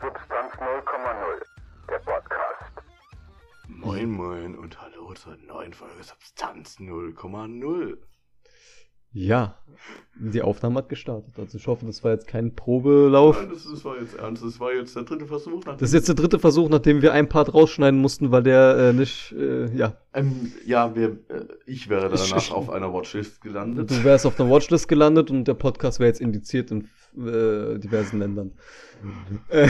Substanz 0,0, der Podcast. Moin Moin und hallo zur neuen Folge Substanz 0,0. Ja, die Aufnahme hat gestartet. Also ich hoffe, das war jetzt kein Probelauf. Nein, das, das war jetzt ernst. Das war jetzt der dritte Versuch. Das ist jetzt der dritte Versuch, nachdem wir einen Part rausschneiden mussten, weil der äh, nicht, äh, ja. Ähm, ja, wir, äh, ich wäre danach Ich- auf einer Watchlist gelandet. Du wärst auf der Watchlist gelandet und der Podcast wäre jetzt indiziert in äh, diversen Ländern. Äh,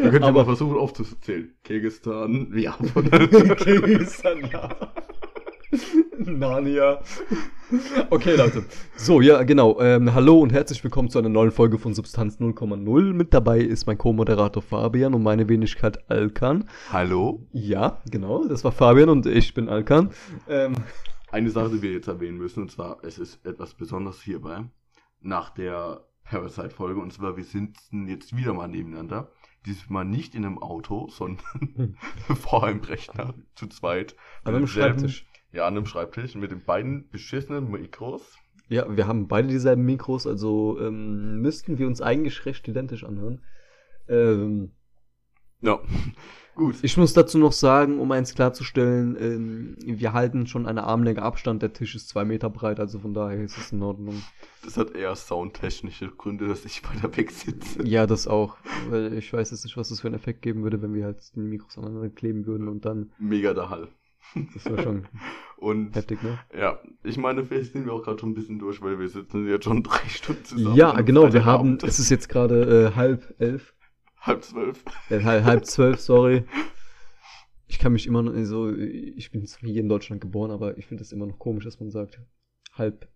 Wir können aber- versuchen aufzuzählen. Kirgistan, ja. Kirgisistan, ja. Narnia. Okay, Leute. So, ja, genau. Ähm, hallo und herzlich willkommen zu einer neuen Folge von Substanz 0,0. Mit dabei ist mein Co-Moderator Fabian und meine Wenigkeit Alkan. hallo? Ja, genau. Das war Fabian und ich bin Alkan. Ähm, Eine Sache, die wir jetzt erwähnen müssen, und zwar, es ist etwas Besonderes hierbei, nach der Parasite-Folge, und zwar, wir sitzen jetzt wieder mal nebeneinander. Diesmal nicht in einem Auto, sondern vor einem Rechner, zu zweit. an einem Schreibtisch. Ja, an einem Schreibtisch mit den beiden beschissenen Mikros. Ja, wir haben beide dieselben Mikros, also ähm, müssten wir uns eigentlich recht identisch anhören. Ähm, Ja, gut. Ich muss dazu noch sagen, um eins klarzustellen, ähm, wir halten schon eine Armlänge Abstand. Der Tisch ist zwei Meter breit, also von daher ist es in Ordnung. Das hat eher soundtechnische Gründe, dass ich weiter weg sitze. Ja, das auch. Weil ich weiß jetzt nicht, was das für einen Effekt geben würde, wenn wir halt die Mikros aneinander kleben würden und dann. Mega der Hall. Das wäre schon Und heftig, ne? ja, ich meine, vielleicht sind wir auch gerade schon ein bisschen durch, weil wir sitzen jetzt schon drei Stunden zusammen. Ja, genau. Wir haben. Freitagabend. Es ist jetzt gerade äh, halb elf. halb zwölf. Äh, halb, halb zwölf, sorry. Ich kann mich immer noch so. Ich bin zwar hier in Deutschland geboren, aber ich finde es immer noch komisch, dass man sagt halb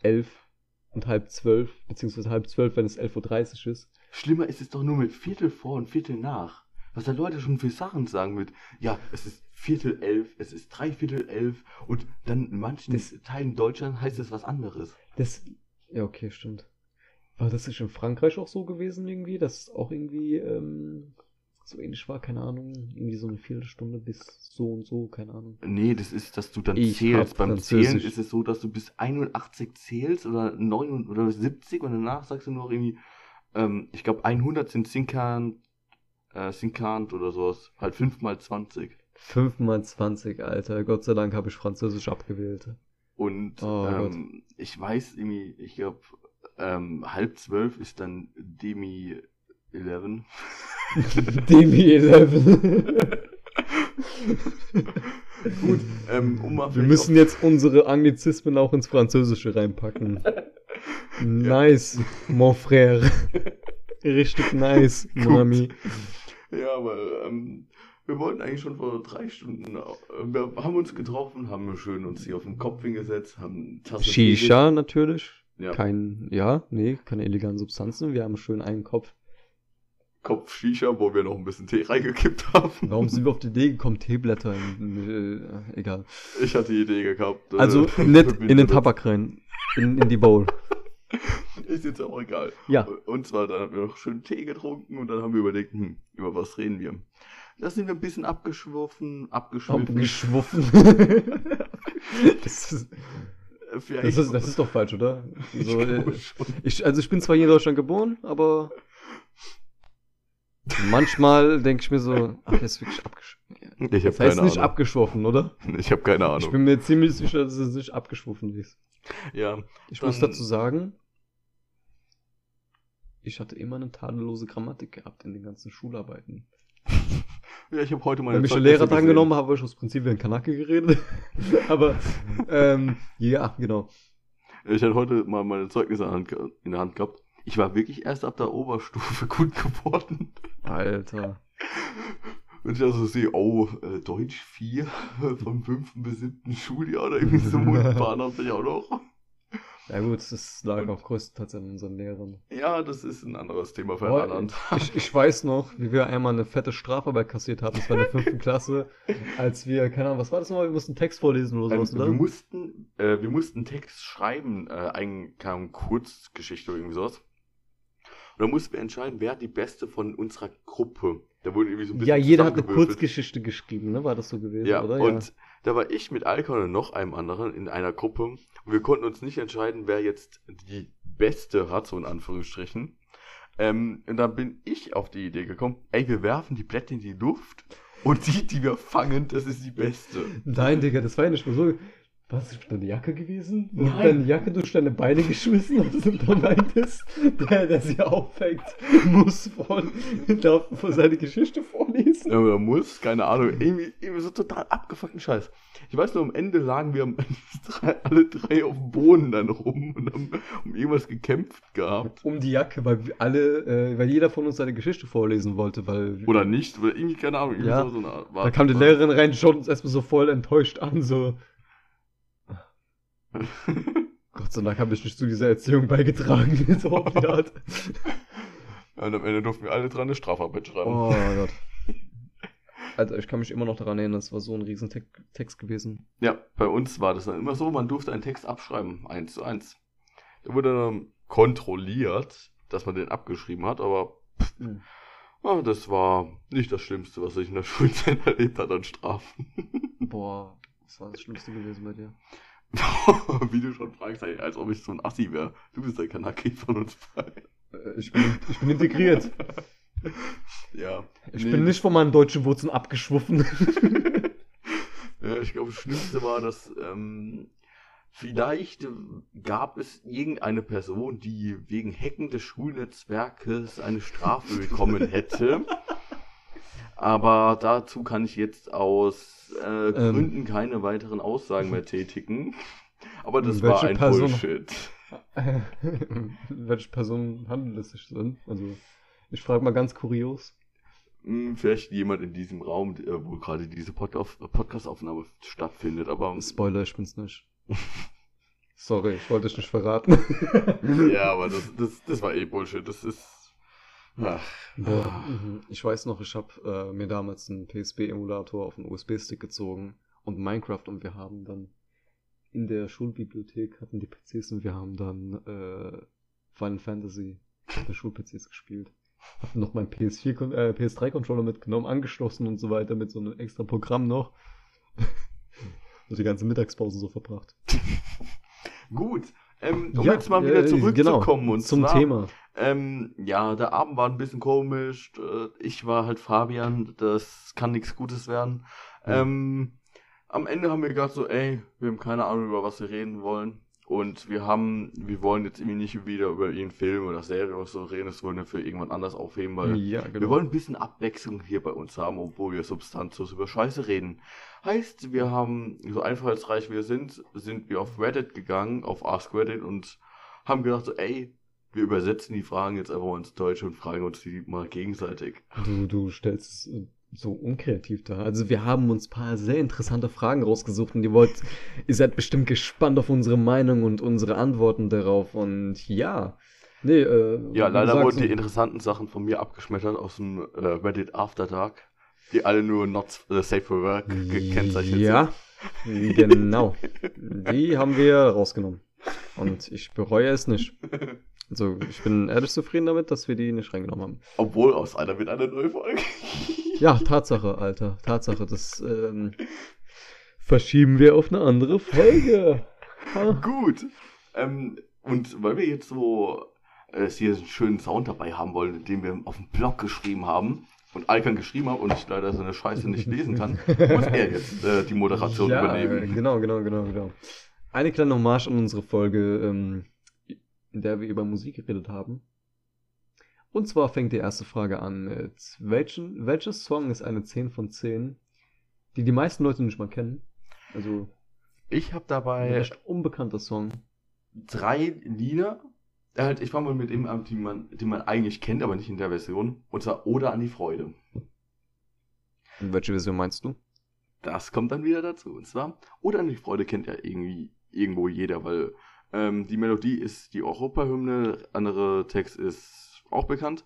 elf und halb zwölf, beziehungsweise halb zwölf, wenn es 11.30 Uhr ist. Schlimmer ist es doch nur mit Viertel vor und Viertel nach. Was da Leute schon für Sachen sagen mit, ja, es ist Viertel elf, es ist Dreiviertel elf und dann in manchen Das- Teilen Deutschland heißt es was anderes. Das. Ja, okay, stimmt. War das nicht in Frankreich auch so gewesen irgendwie, dass es auch irgendwie ähm, so ähnlich war, keine Ahnung, irgendwie so eine Viertelstunde bis so und so, keine Ahnung. Nee, das ist, dass du dann Ich zählst. Beim. Zählen ist es so, dass du bis 81 zählst oder 9 oder 70 und danach sagst du nur irgendwie, ähm, ich glaube 100 sind Sinkant, äh, Sinkant oder sowas. Halt 5 mal 20. 5 mal 20, Alter. Gott sei Dank habe ich Französisch abgewählt. Und Oh ähm, ich weiß irgendwie, ich glaube, ähm, halb zwölf ist dann Demi 11. Demi 11. Gut, ähm, um mal Wir müssen jetzt unsere Anglizismen auch ins Französische reinpacken. Nice, mon frère. Richtig nice, mon Gut. ami. Ja, aber ähm, wir wollten eigentlich schon vor drei Stunden, äh, wir haben uns getroffen, haben schön uns hier auf den Kopf hingesetzt, haben Tasse Shisha natürlich. Ja, Kein, ja, nee, keine illegalen Substanzen. Wir haben schön einen Kopf. Kopf Shisha, wo wir noch ein bisschen Tee reingekippt haben. Warum sind wir auf die Idee gekommen, Teeblätter in, äh, egal. Ich hatte die Idee gehabt. äh, Also nicht in den Tabak rein. In, in die Bowl. Ist jetzt auch egal. Ja. Und zwar, dann haben wir noch schön Tee getrunken und dann haben wir überlegt, hm, über was reden wir? Da sind wir ein bisschen abgeschworfen, abgeschwiffen. Abgeschwuffen. das, ist, das, ist, das ist doch falsch, oder? Ich So, äh, ich, also ich bin zwar hier in Deutschland geboren, aber manchmal denke ich mir so, ach, jetzt wirklich abgeschwoffen. Ich habe Das heißt keine nicht Ahnung. abgeschwoffen, oder? Ich habe keine Ich Ahnung. bin mir ziemlich sicher, dass es nicht abgeschwoffen ist. ja, Ich muss dazu sagen, ich hatte immer eine tadellose Grammatik gehabt in den ganzen Schularbeiten. Ja, ich habe heute meine Wenn mich Zeugnisse Lehrer dran gesehen. genommen habe, habe ich aus Prinzip wie ein Kanake geredet. Aber, ähm, ja, genau. Ich hatte heute mal meine Zeugnisse in der Hand gehabt. Ich war wirklich erst ab der Oberstufe gut geworden. Alter. Wenn ich also sehe, oh, äh, Deutsch 4 vom 5. bis 7. Schuljahr oder irgendwie so Mundbahn habe ich auch noch. Ja gut, das lag auch größtenteils an unseren Lehrern. Ja, das ist ein anderes Thema für einen anderen ich, ich weiß noch, wie wir einmal eine fette Strafarbeit kassiert haben. Das war in der fünften Klasse, als wir, keine Ahnung, was war das nochmal? Wir mussten einen Text vorlesen oder Ähm, sowas, wir, oder? mussten, äh, wir mussten Text schreiben, äh, ein, keine Kurzgeschichte oder irgendwie sowas. Und dann mussten wir entscheiden, wer die beste von unserer Gruppe. Da wurde irgendwie so ein bisschen Ja, jeder hat eine. Kurzgeschichte geschrieben, ne? War das so gewesen, Ja, oder? und da war ich mit Alkon und noch einem anderen in einer Gruppe. Und wir konnten uns nicht entscheiden, wer jetzt die beste hat, so in Anführungsstrichen. Ähm, und dann bin ich auf die Idee gekommen, ey, wir werfen die Blätter in die Luft und die, die wir fangen, das ist die beste. Nein, Digga, das war ja nicht mal so. Was ist deine Jacke gewesen? Du hast deine Jacke durch deine Beine geschmissen und du dann meintest, der, der sie auffängt, muss von, darf von seine Geschichte vorlesen. Ja, oder muss, keine Ahnung, irgendwie, irgendwie so total abgefuckten Scheiß. Ich weiß nur, am Ende lagen wir alle drei auf dem Boden dann rum und haben um irgendwas gekämpft gehabt. Um die Jacke, weil wir alle, äh, weil jeder von uns seine Geschichte vorlesen wollte, weil Oder nicht, oder irgendwie, keine Ahnung, irgendwie Ja. so, so eine Art. da kam die Lehrerin rein, schaut uns erstmal so voll enttäuscht an, so. Gott sei Dank habe ich nicht zu dieser Erziehung beigetragen, so auf die Art. und am Ende durften wir alle dran eine Strafarbeit schreiben. Oh Gott. Alter, ich kann mich immer noch daran erinnern, das war so ein riesen Te Text gewesen. Ja, bei uns war das dann immer so, man durfte einen Text abschreiben, eins zu eins. Der wurde dann kontrolliert, dass man den abgeschrieben hat, aber Mhm. ja, das war nicht das Schlimmste, was ich in der Schulzeit erlebt hat an Strafen. Boah, was war das Schlimmste gewesen bei dir? Wie du schon fragst, als ob ich so ein Assi wäre. Du bist der Kanaki von uns beiden. Äh, Ich bin, ich bin integriert. Ja. Ich Nee. bin nicht von meinen deutschen Wurzeln abgeschwuffen. Ja, ich glaube, das Schlimmste war, dass ähm, vielleicht gab es irgendeine Person, die wegen Hacken des Schulnetzwerkes eine Strafe bekommen hätte. Aber dazu kann ich jetzt aus äh, Ähm. Gründen keine weiteren Aussagen mehr tätigen. Aber das war ein Person- Bullshit. Welche Personen handelt es sich denn? Also, ich frage mal ganz kurios. Hm, Vielleicht jemand in diesem Raum, wo gerade diese Podcast- Podcast-Aufnahme stattfindet, aber Spoiler, ich bin's nicht. Sorry, ich wollte dich nicht verraten. ja, aber das, das, das war eh Bullshit. Das ist. Ach. Boah, mhm. ich weiß noch, ich habe äh, mir damals einen PSP-Emulator auf einen USB-Stick gezogen und Minecraft und wir haben dann in der Schulbibliothek hatten die PCs und wir haben dann äh, Final Fantasy auf der Schul-PCs gespielt. Hab noch meinen PS4, Kon- äh, PS3-Controller mitgenommen, angeschlossen und so weiter mit so einem extra Programm noch. und die ganze Mittagspause so verbracht. Gut. Ähm, um Ja, jetzt mal wieder äh, zurückzukommen genau, und zum zwar, Thema. Ähm, ja, der Abend war ein bisschen komisch. Äh, Ich war halt Fabian. Das kann nichts Gutes werden. Ja. Ähm, am Ende haben wir gedacht so, ey, wir haben keine Ahnung, über was wir reden wollen. Und wir haben, wir wollen jetzt irgendwie nicht wieder über irgendeinen Film oder Serie oder so reden. Das wollen wir für irgendwann anders aufheben, weil Ja, genau. wir wollen ein bisschen Abwechslung hier bei uns haben, obwohl wir substanzlos über Scheiße reden. Heißt, wir haben, so einfallsreich wir sind, sind wir auf Reddit gegangen, auf Ask Reddit und haben gedacht so, ey, wir übersetzen die Fragen jetzt einfach mal ins Deutsche und fragen uns die mal gegenseitig. Du, du stellst es so unkreativ dar. Also wir haben uns ein paar sehr interessante Fragen rausgesucht und ihr wollt, ihr seid bestimmt gespannt auf unsere Meinung und unsere Antworten darauf und ja. Nee, äh, Ja, leider wurden die interessanten Sachen von mir abgeschmettert aus dem äh, Reddit After Dark, die alle nur not äh, safe for work gekennzeichnet Ja, genau. Die haben wir rausgenommen. Und ich bereue es nicht. Also, ich bin ehrlich zufrieden damit, dass wir die nicht reingenommen haben. sind. Obwohl aus einer wird eine neue Folge. Ja, Tatsache, Alter. Tatsache. Das ähm, verschieben wir auf eine andere Folge. Ha. Gut. Ähm, und weil wir jetzt so äh, hier einen schönen Sound dabei haben wollen, den wir auf dem Blog geschrieben haben und Alkan geschrieben hat und ich leider so eine Scheiße nicht lesen kann, muss er jetzt äh, die Moderation ja, übernehmen. Genau, genau, genau, genau. Eine kleine Hommage an unsere Folge, ähm, in der wir über Musik geredet haben. Und zwar fängt die erste Frage an mit, welchen, welches Song ist eine 10 von 10, die die meisten Leute nicht mal kennen? Also, Ich habe ein dabei recht unbekannter Song. drei Lieder. Halt, ich fange mal mit dem an, die man, die man eigentlich kennt, aber nicht in der Version. Und zwar Oder an die Freude. Und welche Version meinst du? Das kommt dann wieder dazu. Und zwar, Oder an die Freude kennt ja irgendwie irgendwo jeder, weil ähm, die Melodie ist die Europahymne, andere Text ist auch bekannt.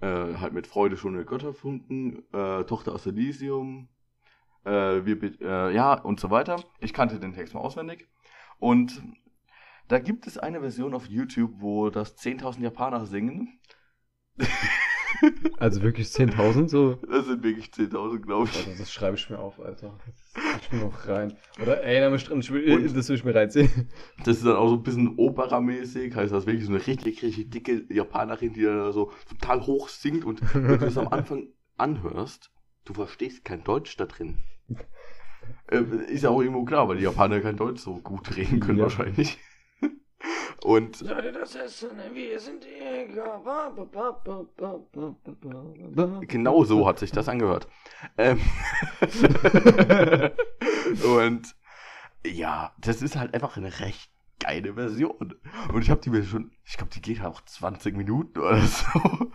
Äh, halt mit Freude schon der Götterfunken, äh, Tochter aus Elysium, äh, wir, äh, ja, und so weiter. Ich kannte den Text mal auswendig. Und da gibt es eine Version auf YouTube, wo das 10.000 Japaner singen. Also wirklich 10.000 so? Das sind wirklich 10.000, glaube ich. Alter, das schreibe ich mir auf, Alter. Ich bin noch rein. Oder erinnere mich dran, ich will, das will ich mir reinziehen. Das ist dann auch so ein bisschen Opera-mäßig, heißt das wirklich so eine richtig, richtig dicke Japanerin, die da so total hoch singt und wenn du das am Anfang anhörst, du verstehst kein Deutsch da drin. Äh, ist ja auch irgendwo klar, weil die Japaner kein Deutsch so gut reden können Ja. wahrscheinlich. Und Das ist, wir sind Jäger. genau so hat sich das angehört. Ähm, und ja, das ist halt einfach eine recht geile Version. Und ich habe die mir schon, ich glaube, die geht halt auch 20 Minuten oder so.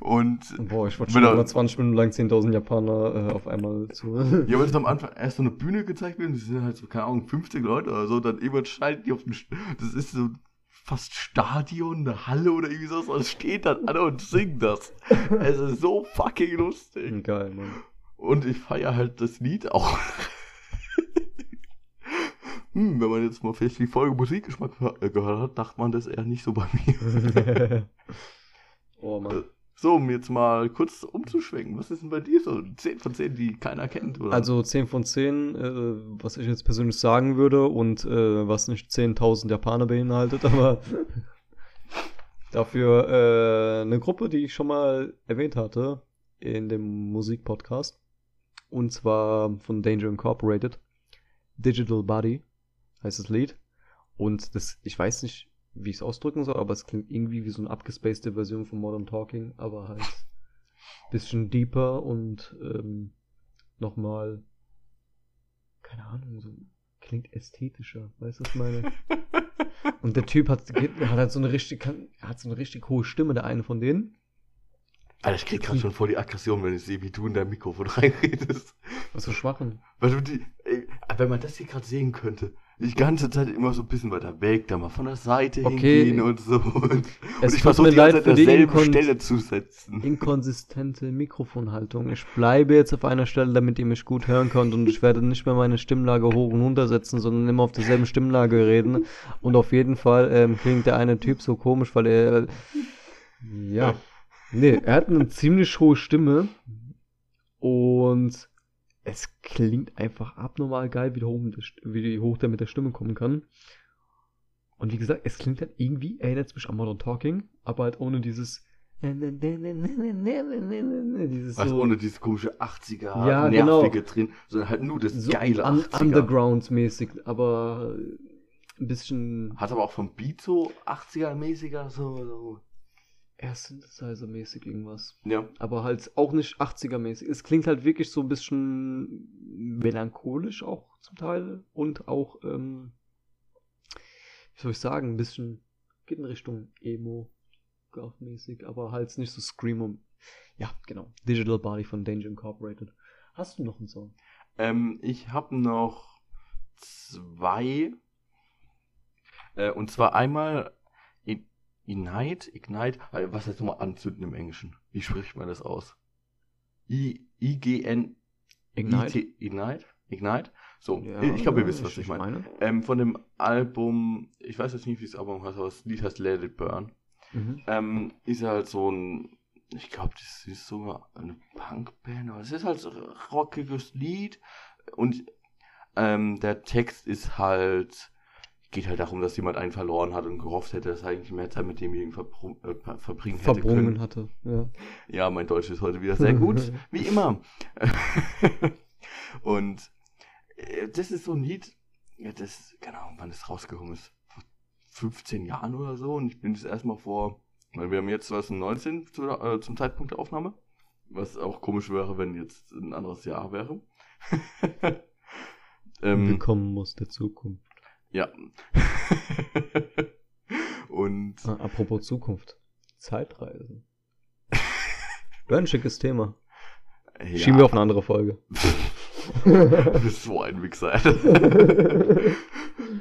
Und Boah, ich wollte schon er- mal 20 Minuten lang 10.000 Japaner äh, auf einmal zu. ja, wenn es am Anfang erst so eine Bühne gezeigt wird, das sind halt so, keine Ahnung, 50 Leute oder so, dann irgendwann schalten die auf den, St- das ist so fast Stadion, eine Halle oder irgendwie sowas, und steht dann alle und singen das. Es ist so fucking lustig. Geil, Mann. Und ich feiere halt das Lied auch. hm, wenn man jetzt mal vielleicht die Folge Musikgeschmack gehört hat, dachte man das eher nicht so bei mir. oh Mann. So, um jetzt mal kurz umzuschwenken. Was ist denn bei dir so? 10 von 10, die keiner kennt, oder? Also 10 von 10, äh, was ich jetzt persönlich sagen würde und äh, was nicht 10.000 Japaner beinhaltet, aber dafür äh, eine Gruppe, die ich schon mal erwähnt hatte in dem Musikpodcast und zwar von Danger Incorporated. Digital Body heißt das Lied und das, ich weiß nicht, wie ich es ausdrücken soll, aber es klingt irgendwie wie so eine abgespacede Version von Modern Talking, aber halt bisschen deeper und ähm, nochmal, keine Ahnung, so klingt ästhetischer, weißt du, was ich meine? Und der Typ hat, hat halt so eine richtig, hat so eine richtig hohe Stimme, der eine von denen. Alter, ich krieg gerade schon voll die Aggression, wenn ich sehe, wie du in dein Mikrofon reinredest. Was für Schwachen. Weil du die, ey, wenn man das hier gerade sehen könnte, die ganze Zeit immer so ein bisschen weiter weg, da mal von der Seite Okay. hingehen und so. Und, Es ich versuche die ganze Zeit derselben Stelle zu setzen. Inkonsistente Mikrofonhaltung. Ich bleibe jetzt auf einer Stelle, damit ihr mich gut hören könnt und ich werde nicht mehr meine Stimmlage hoch und runter setzen, sondern immer auf derselben Stimmlage reden. Und auf jeden Fall ähm, klingt der eine Typ so komisch, weil er. Ja. Nee, er hat eine ziemlich hohe Stimme und es klingt einfach abnormal geil, wie hoch, wie hoch der mit der Stimme kommen kann. Und wie gesagt, es klingt halt irgendwie, erinnert es mich an Modern Talking, aber halt ohne dieses. Dieses Also so, ohne dieses komische 80er, Ja, nervige drin, sondern halt nur das so geile un 80er. Underground-mäßig, aber ein bisschen Hat aber auch vom Beat so 80er-mäßiger, so, so. Eher Synthesizer-mäßig irgendwas. Ja. Aber halt auch nicht 80er-mäßig. Es klingt halt wirklich so ein bisschen melancholisch auch zum Teil und auch, ähm, wie soll ich sagen, ein bisschen geht in Richtung Emo, mäßig, aber halt nicht so Screamo. Ja, genau. Digital Body von Danger Incorporated. Hast du noch einen Song? Ähm, ich habe noch zwei. Äh, und zwar einmal Ignite, Ignite, äh, was heißt nochmal anzünden im Englischen? Wie spricht man das aus? I, I-G-N, Ignite? I-T- Ignite? Ignite? So, Ja, ich glaube, ihr wisst, was ich meine. Ähm, von dem Album, ich weiß jetzt nicht, wie das Album heißt, aber das Lied heißt Let It Burn. Mhm. Ähm, ist halt so ein, ich glaube, das ist sogar eine Punkband, aber es ist halt so ein rockiges Lied und ähm, der Text ist halt, geht halt darum, dass jemand einen verloren hat und gehofft hätte, dass er eigentlich mehr Zeit mit demjenigen verbru- äh, ver- verbringen hätte Verbrungen können. hatte. Ja. Ja, mein Deutsch ist heute wieder sehr gut, wie immer. und äh, das ist so ein Lied, ja, das, keine Ahnung, wann es rausgekommen ist. Vor 15 Jahren oder so. Und ich bin das erstmal vor, weil wir haben jetzt 2019 zu, äh, zum Zeitpunkt der Aufnahme. Was auch komisch wäre, wenn jetzt ein anderes Jahr wäre. ähm, Willkommen aus der Zukunft. Ja. Und apropos Zukunft. Zeitreisen. Wäre ein schickes Thema. ja, Schieben wir auf eine andere Folge. du bist so ein Wichser.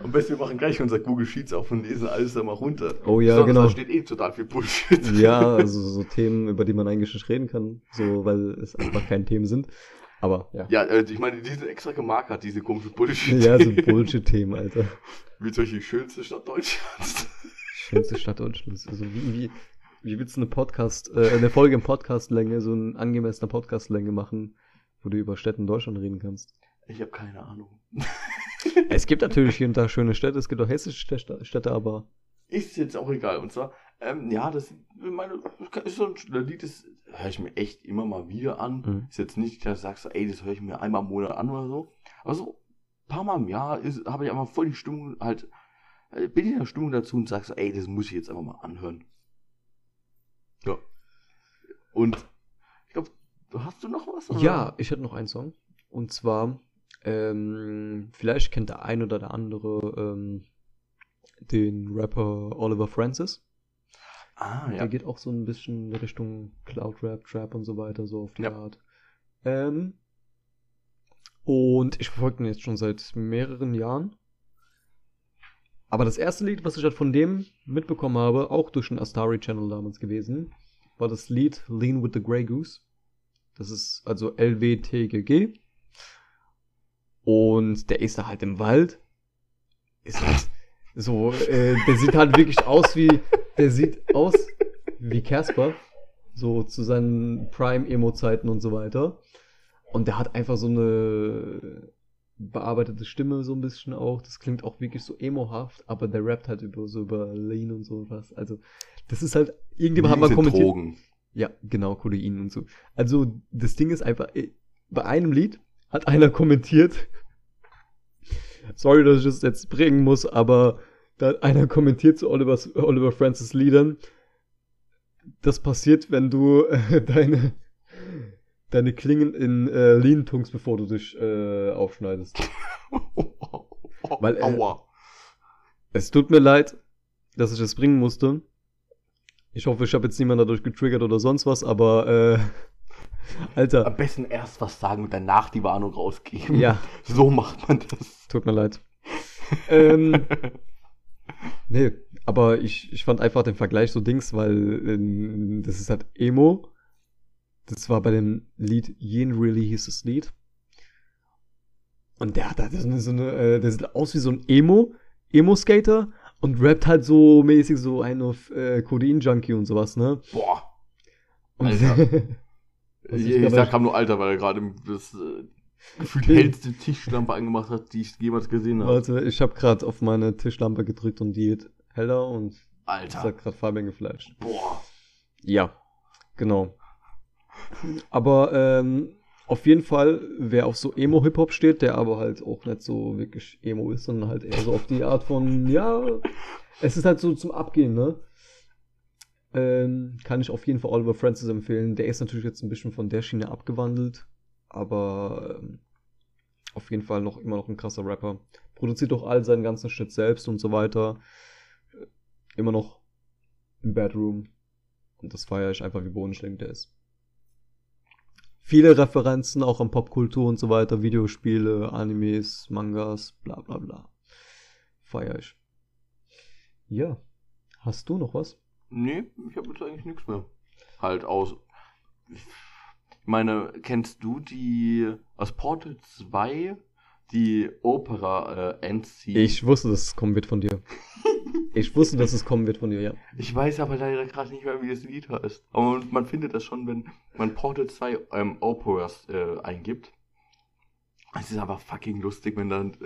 Am besten wir machen gleich unser Google Sheets auf und lesen alles da mal runter. Oh ja, Sonst genau. Da steht eh total viel Bullshit. Ja, also so Themen, über die man eigentlich nicht reden kann, so weil es einfach keine Themen sind. Aber ja. Ja, äh, ich meine, die sind extra gemarkert, diese komischen Bullshit. Ja, so Bullshit-Themen, Alter. Wie zum Beispiel die schönste Stadt Deutschlands. Schönste Stadt Deutschlands. Also wie, wie. wie willst du eine Podcast, äh, eine Folge in Podcastlänge, so eine angemessene Podcastlänge machen, wo du über Städte in Deutschland reden kannst? Ich habe keine Ahnung. Es gibt natürlich hier und da schöne Städte, es gibt auch hessische Städte, Städte aber Ist jetzt auch egal. Und zwar, ähm, ja, das meine, ist so ein Lied, das höre ich mir echt immer mal wieder an. Mhm. Ist jetzt nicht, dass du sagst, ey, das höre ich mir einmal im Monat an oder so. Aber so ein paar Mal im Jahr habe ich einfach voll die Stimmung halt, äh, bin ich in der Stimmung dazu und sag so, ey, das muss ich jetzt einfach mal anhören. Ja. Und ich glaube, hast du noch was? oder? Ja, ich hätte noch einen Song. Und zwar, ähm, vielleicht kennt der ein oder der andere ähm, den Rapper Oliver Francis. Ah, ja. Der geht auch so ein bisschen in Richtung Cloud Rap, Trap und so weiter, so auf die Ja. Art. Ähm, und ich verfolge ihn jetzt schon seit mehreren Jahren. Aber das erste Lied, was ich halt von dem mitbekommen habe, auch durch den Astari Channel damals gewesen, war das Lied Lean with the Grey Goose. Das ist also LWTGG. Und der ist da halt im Wald. Ist halt so, äh, der sieht halt wirklich aus wie, der sieht aus wie Casper. So zu seinen Prime-Emo-Zeiten und so weiter. Und der hat einfach so eine bearbeitete Stimme so ein bisschen auch. Das klingt auch wirklich so emohaft, aber der rappt halt über so über Lean und so was. Also, das ist halt, irgendjemand hat mal kommentiert. Drogen. Ja, genau, Kodein und so. Also, das Ding ist einfach, bei einem Lied hat einer kommentiert, sorry, dass ich das jetzt bringen muss, aber da einer kommentiert zu Oliver's, Oliver Francis Liedern, das passiert, wenn du äh, deine, deine Klingen in äh, Lean tunkst, bevor du dich äh, aufschneidest. Weil, äh, Aua. Es tut mir leid, dass ich das bringen musste. Ich hoffe, ich habe jetzt niemanden dadurch getriggert oder sonst was, aber äh, Alter, Am besten erst was sagen und danach die Warnung rausgeben. ja, So macht man das. tut mir leid. ähm, nee, aber ich, ich fand einfach den Vergleich so Dings, weil ähm, das ist halt Emo. Das war bei dem Lied Yin Really hieß das Lied. Und der hat halt so eine, so eine äh, der sieht aus wie so ein Emo, Emo-Skater und rappt halt so mäßig so ein auf äh, Codein-Junkie und sowas, ne? Boah. Und Alter. Was Ich, ich sag kam nur Alter, weil er gerade das äh, gefühlt hellste Tischlampe angemacht hat, die ich jemals gesehen habe. Warte, ich habe gerade auf meine Tischlampe gedrückt und die wird heller und das Alter. hat gerade Fabian geflasht. Boah. Ja, genau. Aber ähm, auf jeden Fall, wer auf so Emo-Hip-Hop steht, der aber halt auch nicht so wirklich Emo ist, sondern halt eher so auf die Art von, ja, es ist halt so zum Abgehen, ne? Ähm, kann ich auf jeden Fall Oliver Francis empfehlen. Der ist natürlich jetzt ein bisschen von der Schiene abgewandelt, aber ähm, auf jeden Fall noch immer noch ein krasser Rapper. Produziert auch all seinen ganzen Shit selbst und so weiter. Äh, Immer noch im Bedroom. Und das feiere ich einfach, wie bodenständig der ist. Viele Referenzen auch an Popkultur und so weiter, Videospiele, Animes, Mangas, bla bla bla. Feier ich. Ja. Hast du noch was? Nee, ich habe jetzt eigentlich nichts mehr. Halt aus. Ich meine, kennst du die aus Portal 2 die Opera äh, Endscene? Ich wusste, dass es kommen wird von dir. Ich wusste, dass es kommen wird von dir, ja. Ich weiß aber leider gerade nicht mehr, wie das Lied heißt. Aber man, findet das schon, wenn man Portal 2 ähm, Operas äh, eingibt. Es ist aber fucking lustig, wenn dann,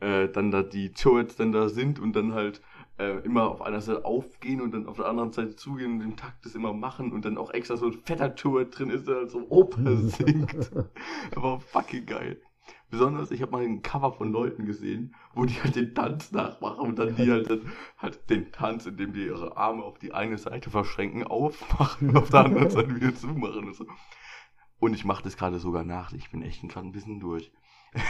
äh, äh, dann da die Turrets dann da sind und dann halt äh, immer auf einer Seite aufgehen und dann auf der anderen Seite zugehen und den Takt das immer machen und dann auch extra so ein fetter Turret drin ist, der halt so Oper singt. aber fucking geil. Besonders, ich habe mal ein Cover von Leuten gesehen, wo die halt den Tanz nachmachen und dann die halt, dann, halt den Tanz, indem die ihre Arme auf die eine Seite verschränken, aufmachen und auf der anderen Seite wieder zumachen und so. Und ich mache das gerade sogar nach. Ich bin echt gerade ein bisschen durch.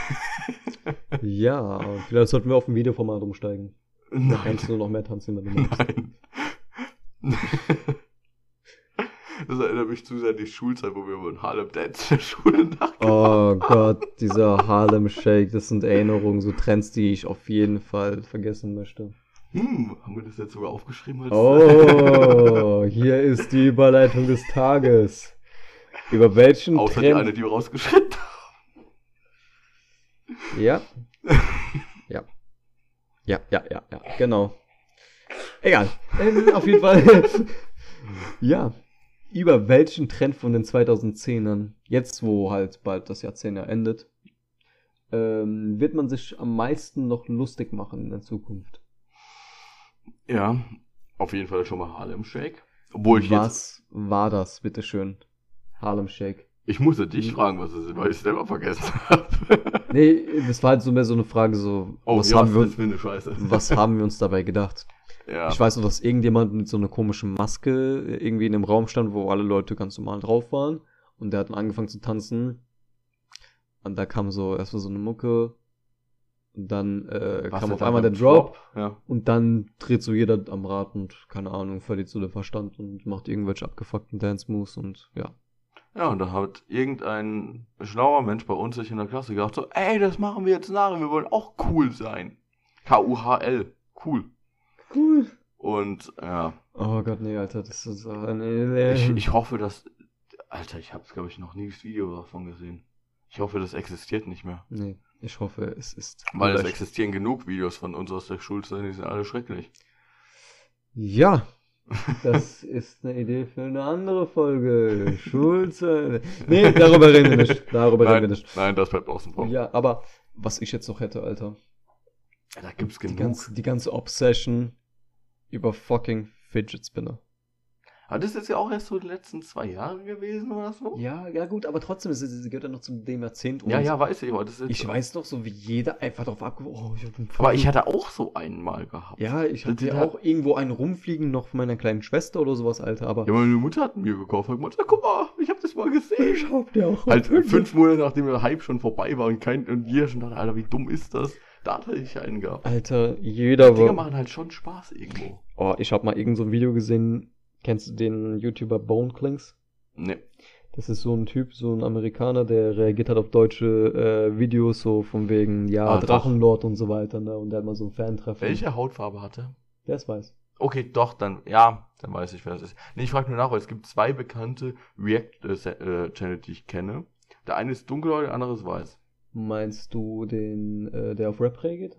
Ja, vielleicht sollten wir auf ein Videoformat umsteigen. Da Nein. kannst du noch mehr tanzen, wenn du magst. Nein. Das erinnert mich zu sehr an die Schulzeit, wo wir über den Harlem Dance in der Schule nachgedacht Oh Gott, dieser Harlem Shake, das sind Erinnerungen, so Trends, die ich auf jeden Fall vergessen möchte. Hm, haben wir das jetzt sogar aufgeschrieben? Als Oh, hier ist die Überleitung des Tages. Über welchen Außer die Trend... eine, die wir rausgeschritten haben. Ja. Ja, ja, ja, ja, genau. Egal. Ähm, auf jeden Fall. Ja, über welchen Trend von den 2010ern, jetzt wo halt bald das Jahrzehnt ja endet, ähm, wird man sich am meisten noch lustig machen in der Zukunft? Ja, auf jeden Fall schon mal Harlem Shake. Obwohl ich jetzt, Was war das, bitteschön? Harlem Shake. ich musste dich fragen, was es ist, weil ich es selber vergessen habe. Nee, das war halt so mehr so eine Frage, so, Oh, was, ja, haben wir, was haben wir uns dabei gedacht? Ja. Ich weiß noch, dass irgendjemand mit so einer komischen Maske irgendwie in einem Raum stand, wo alle Leute ganz normal drauf waren. Und der hat dann angefangen zu tanzen. Und da kam so erstmal so eine Mucke. Und dann äh, kam auf einmal der beim Drop. Ja. Und dann dreht so jeder am Rad und, keine Ahnung, verliert so den Verstand und macht irgendwelche abgefuckten Dance-Moves und ja. Ja, und da hat irgendein schlauer Mensch bei uns sich in der Klasse gedacht, so, ey, das machen wir jetzt nach, wir wollen auch cool sein. K-U-H-L, cool. Cool. Und ja, Oh Gott, nee, Alter, das ist. Äh, nee, nee. ich, ich hoffe, dass. Alter, ich habe, glaube ich, noch nie das Video davon gesehen. Ich hoffe, das existiert nicht mehr. nee, ich hoffe, es ist. Weil es existieren genug Videos von uns aus der Schulzeit, die sind alle schrecklich. Ja, das ist eine Idee für eine andere Folge. Schulze. Nee, darüber reden wir nicht. Darüber reden wir Nein, nicht. nein, das bleibt außen vor. Ja, aber was ich jetzt noch hätte, Alter. Da gibt's Die genug. ganze, die ganze Obsession über fucking Fidget Spinner. Aber das ist ja auch erst so die letzten zwei Jahre gewesen oder so? Ja, ja gut, aber trotzdem, es, es gehört ja noch zu dem Jahrzehnt. und ja, ja, weiß ich, aber das ist Ich weiß noch, so wie jeder einfach drauf abgeworfen. Oh, ich Aber ich hatte auch so einen mal gehabt. Ja, ich hatte ja auch irgendwo einen rumfliegen, noch von meiner kleinen Schwester oder sowas, Alter, aber. Ja, meine Mutter hat mir gekauft und gesagt, guck mal, ich habe das mal gesehen. hab dir auch. Halt fünf Monate nachdem der Hype schon vorbei war und kein und jeder schon dachte, Alter, wie dumm ist das? Da hatte ich einen gehabt. Alter, jeder Die Dinger war. machen halt schon Spaß irgendwo. Oh, ich hab mal irgend so ein Video gesehen. Kennst du den YouTuber Bone Clinks? Ne. Das ist so ein Typ, so ein Amerikaner, der reagiert halt auf deutsche äh, Videos, so von wegen, ja, Ah, doch. Drachenlord und so weiter, ne? Und der hat mal so ein Fan-Treffen. Welche Hautfarbe hatte? Der es weiß. Okay, doch, dann, ja, dann weiß ich, wer das ist. Nee, ich frage nur nach, weil es gibt zwei bekannte React-Channel, die ich kenne. Der eine ist dunkelhäutig, der andere ist weiß. Meinst du den, äh, der auf Rap reagiert?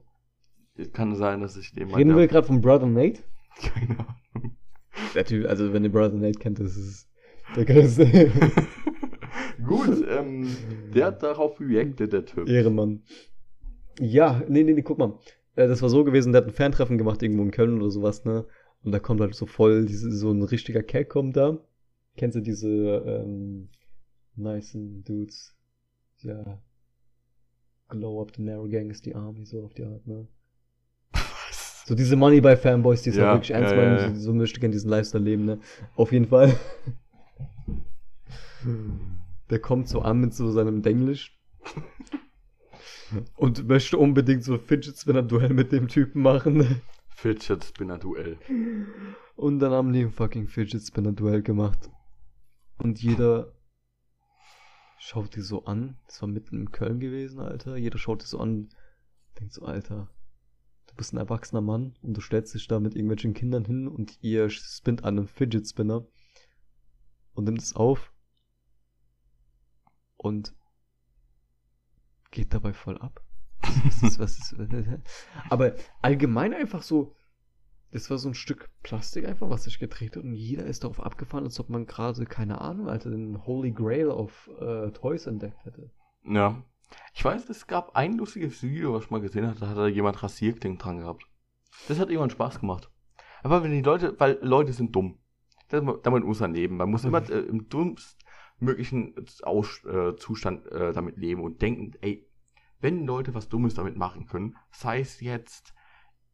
Es kann sein, dass ich den Reden wir der- gerade von Brother Nate? Keine Ahnung. Der Typ, also wenn ihr Brother Nate kennt, das ist der größte Gut, ähm, der hat darauf reacted, der Typ. Ehrenmann. Ja, nee, nee, nee, guck mal. Äh, Das war so gewesen, der hat ein Fantreffen gemacht irgendwo in Köln oder sowas, ne? Und da kommt halt so voll, diese, so ein richtiger Kerl kommt da. Kennst du diese ähm, nice Dudes? Ja. Glow up the narrow gang is the army, so auf die Art, ne? So diese Moneybuy-Fanboys, die es Ja, auch wirklich ernst ja, meinen, ja, ja. so, so möchte gerne diesen Lifestyle leben, ne? Auf jeden Fall. Der kommt so an mit so seinem Denglisch. Und möchte unbedingt so Fidget Spinner Duell mit dem Typen machen. Fidget Spinner Duell. Und dann haben die ein fucking Fidget Spinner Duell gemacht. Und jeder schaut die so an. Das war mitten in Köln gewesen, Alter. Jeder schaut die so an. Denkt so, Alter, du bist ein erwachsener Mann und du stellst dich da mit irgendwelchen Kindern hin und ihr spinnt an einem Fidget Spinner und nimmt es auf und geht dabei voll ab. Was ist, was ist, aber allgemein einfach so, das war so ein Stück Plastik einfach, was sich gedreht hat und jeder ist darauf abgefahren, als ob man gerade, keine Ahnung, Alter, den Holy Grail auf äh, Toys entdeckt hätte. Ja. Ich weiß, es gab ein lustiges Video, was ich mal gesehen hatte, da hat da jemand Rasierklingen dran gehabt. Das hat irgendwann Spaß gemacht. Aber wenn die Leute, weil Leute sind dumm. Das, damit muss man leben. Man muss immer äh, im dummstmöglichen Aus, äh, Zustand äh, damit leben und denken, ey, wenn Leute was Dummes damit machen können, sei es jetzt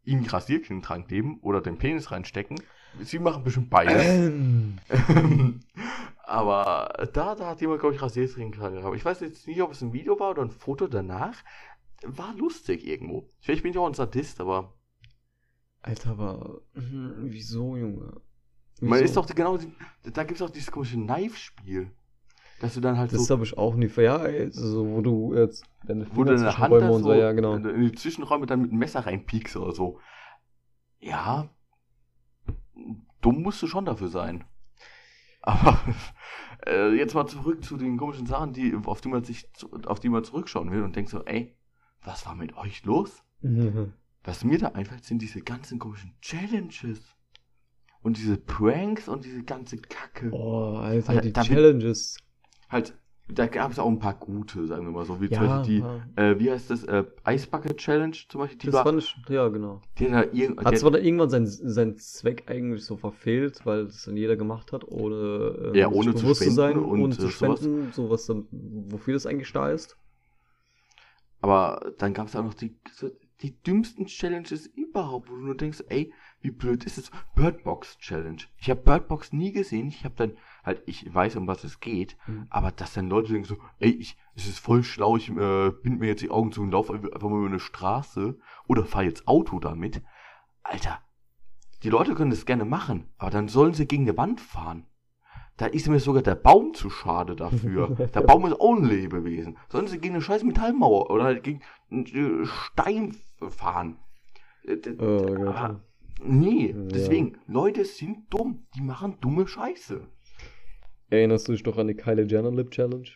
ihnen Rasierklingen dran geben oder den Penis reinstecken, sie machen bestimmt beides. Ähm. Aber da, da hat jemand, glaube ich, Rasierklingen dran gehabt. Ich weiß jetzt nicht, ob es ein Video war oder ein Foto danach. War lustig irgendwo. Vielleicht bin ich auch ein Sadist, aber Alter, aber mhm, wieso, Junge? man Wieso? ist doch genau, da gibt es auch dieses komische Knife-Spiel. Dass du dann halt Das so, habe ich auch nie. Ja, also, wo du jetzt deine wo du deine Hand Räume und so, ja, genau. in die Zwischenräume dann mit einem Messer reinpiekst oder so. Ja, dumm musst du schon dafür sein. Aber äh, jetzt mal zurück zu den komischen Sachen, die, auf, die man sich, auf die man zurückschauen will und denkt so, ey, was war mit euch los? Mhm. Was mir da einfällt, sind diese ganzen komischen Challenges. und diese Pranks und diese ganze Kacke. Oh, Alter, Alter, die Challenges. Halt, da gab es auch ein paar gute, sagen wir mal so, wie Ja, zum Beispiel ja. die, äh, wie heißt das, äh, Eisbucket Challenge zum Beispiel, die Das war, fand ich, ja, genau. die hat irgend, Hat zwar irgendwann seinen, seinen Zweck eigentlich so verfehlt, weil das dann jeder gemacht hat, ohne, äh, Ja, ohne zu bewusst zu sein und, äh, zu sowas. spenden, so was dann, wofür das eigentlich da ist. aber dann gab es auch noch die, so, die dümmsten Challenges überhaupt, wo du nur denkst, ey, wie blöd ist es? Birdbox Challenge. Ich habe Birdbox nie gesehen, ich habe dann, halt, ich weiß, um was es geht, Mhm. aber dass dann Leute denken so, ey, ich, es ist voll schlau, ich äh, bind mir jetzt die Augen zu und laufe einfach mal über eine Straße oder fahre jetzt Auto damit. Alter, die Leute können das gerne machen, aber dann sollen sie gegen eine Wand fahren. Da ist mir sogar der Baum zu schade dafür. Der Baum ist auch ein Lebewesen. Sollen sie gegen eine scheiß Metallmauer oder halt gegen einen äh, Stein fahren. Äh, Oh aber Nee, deswegen, Leute sind dumm. Die machen dumme Scheiße. Erinnerst du dich doch an die Kylie Jenner Lip Challenge?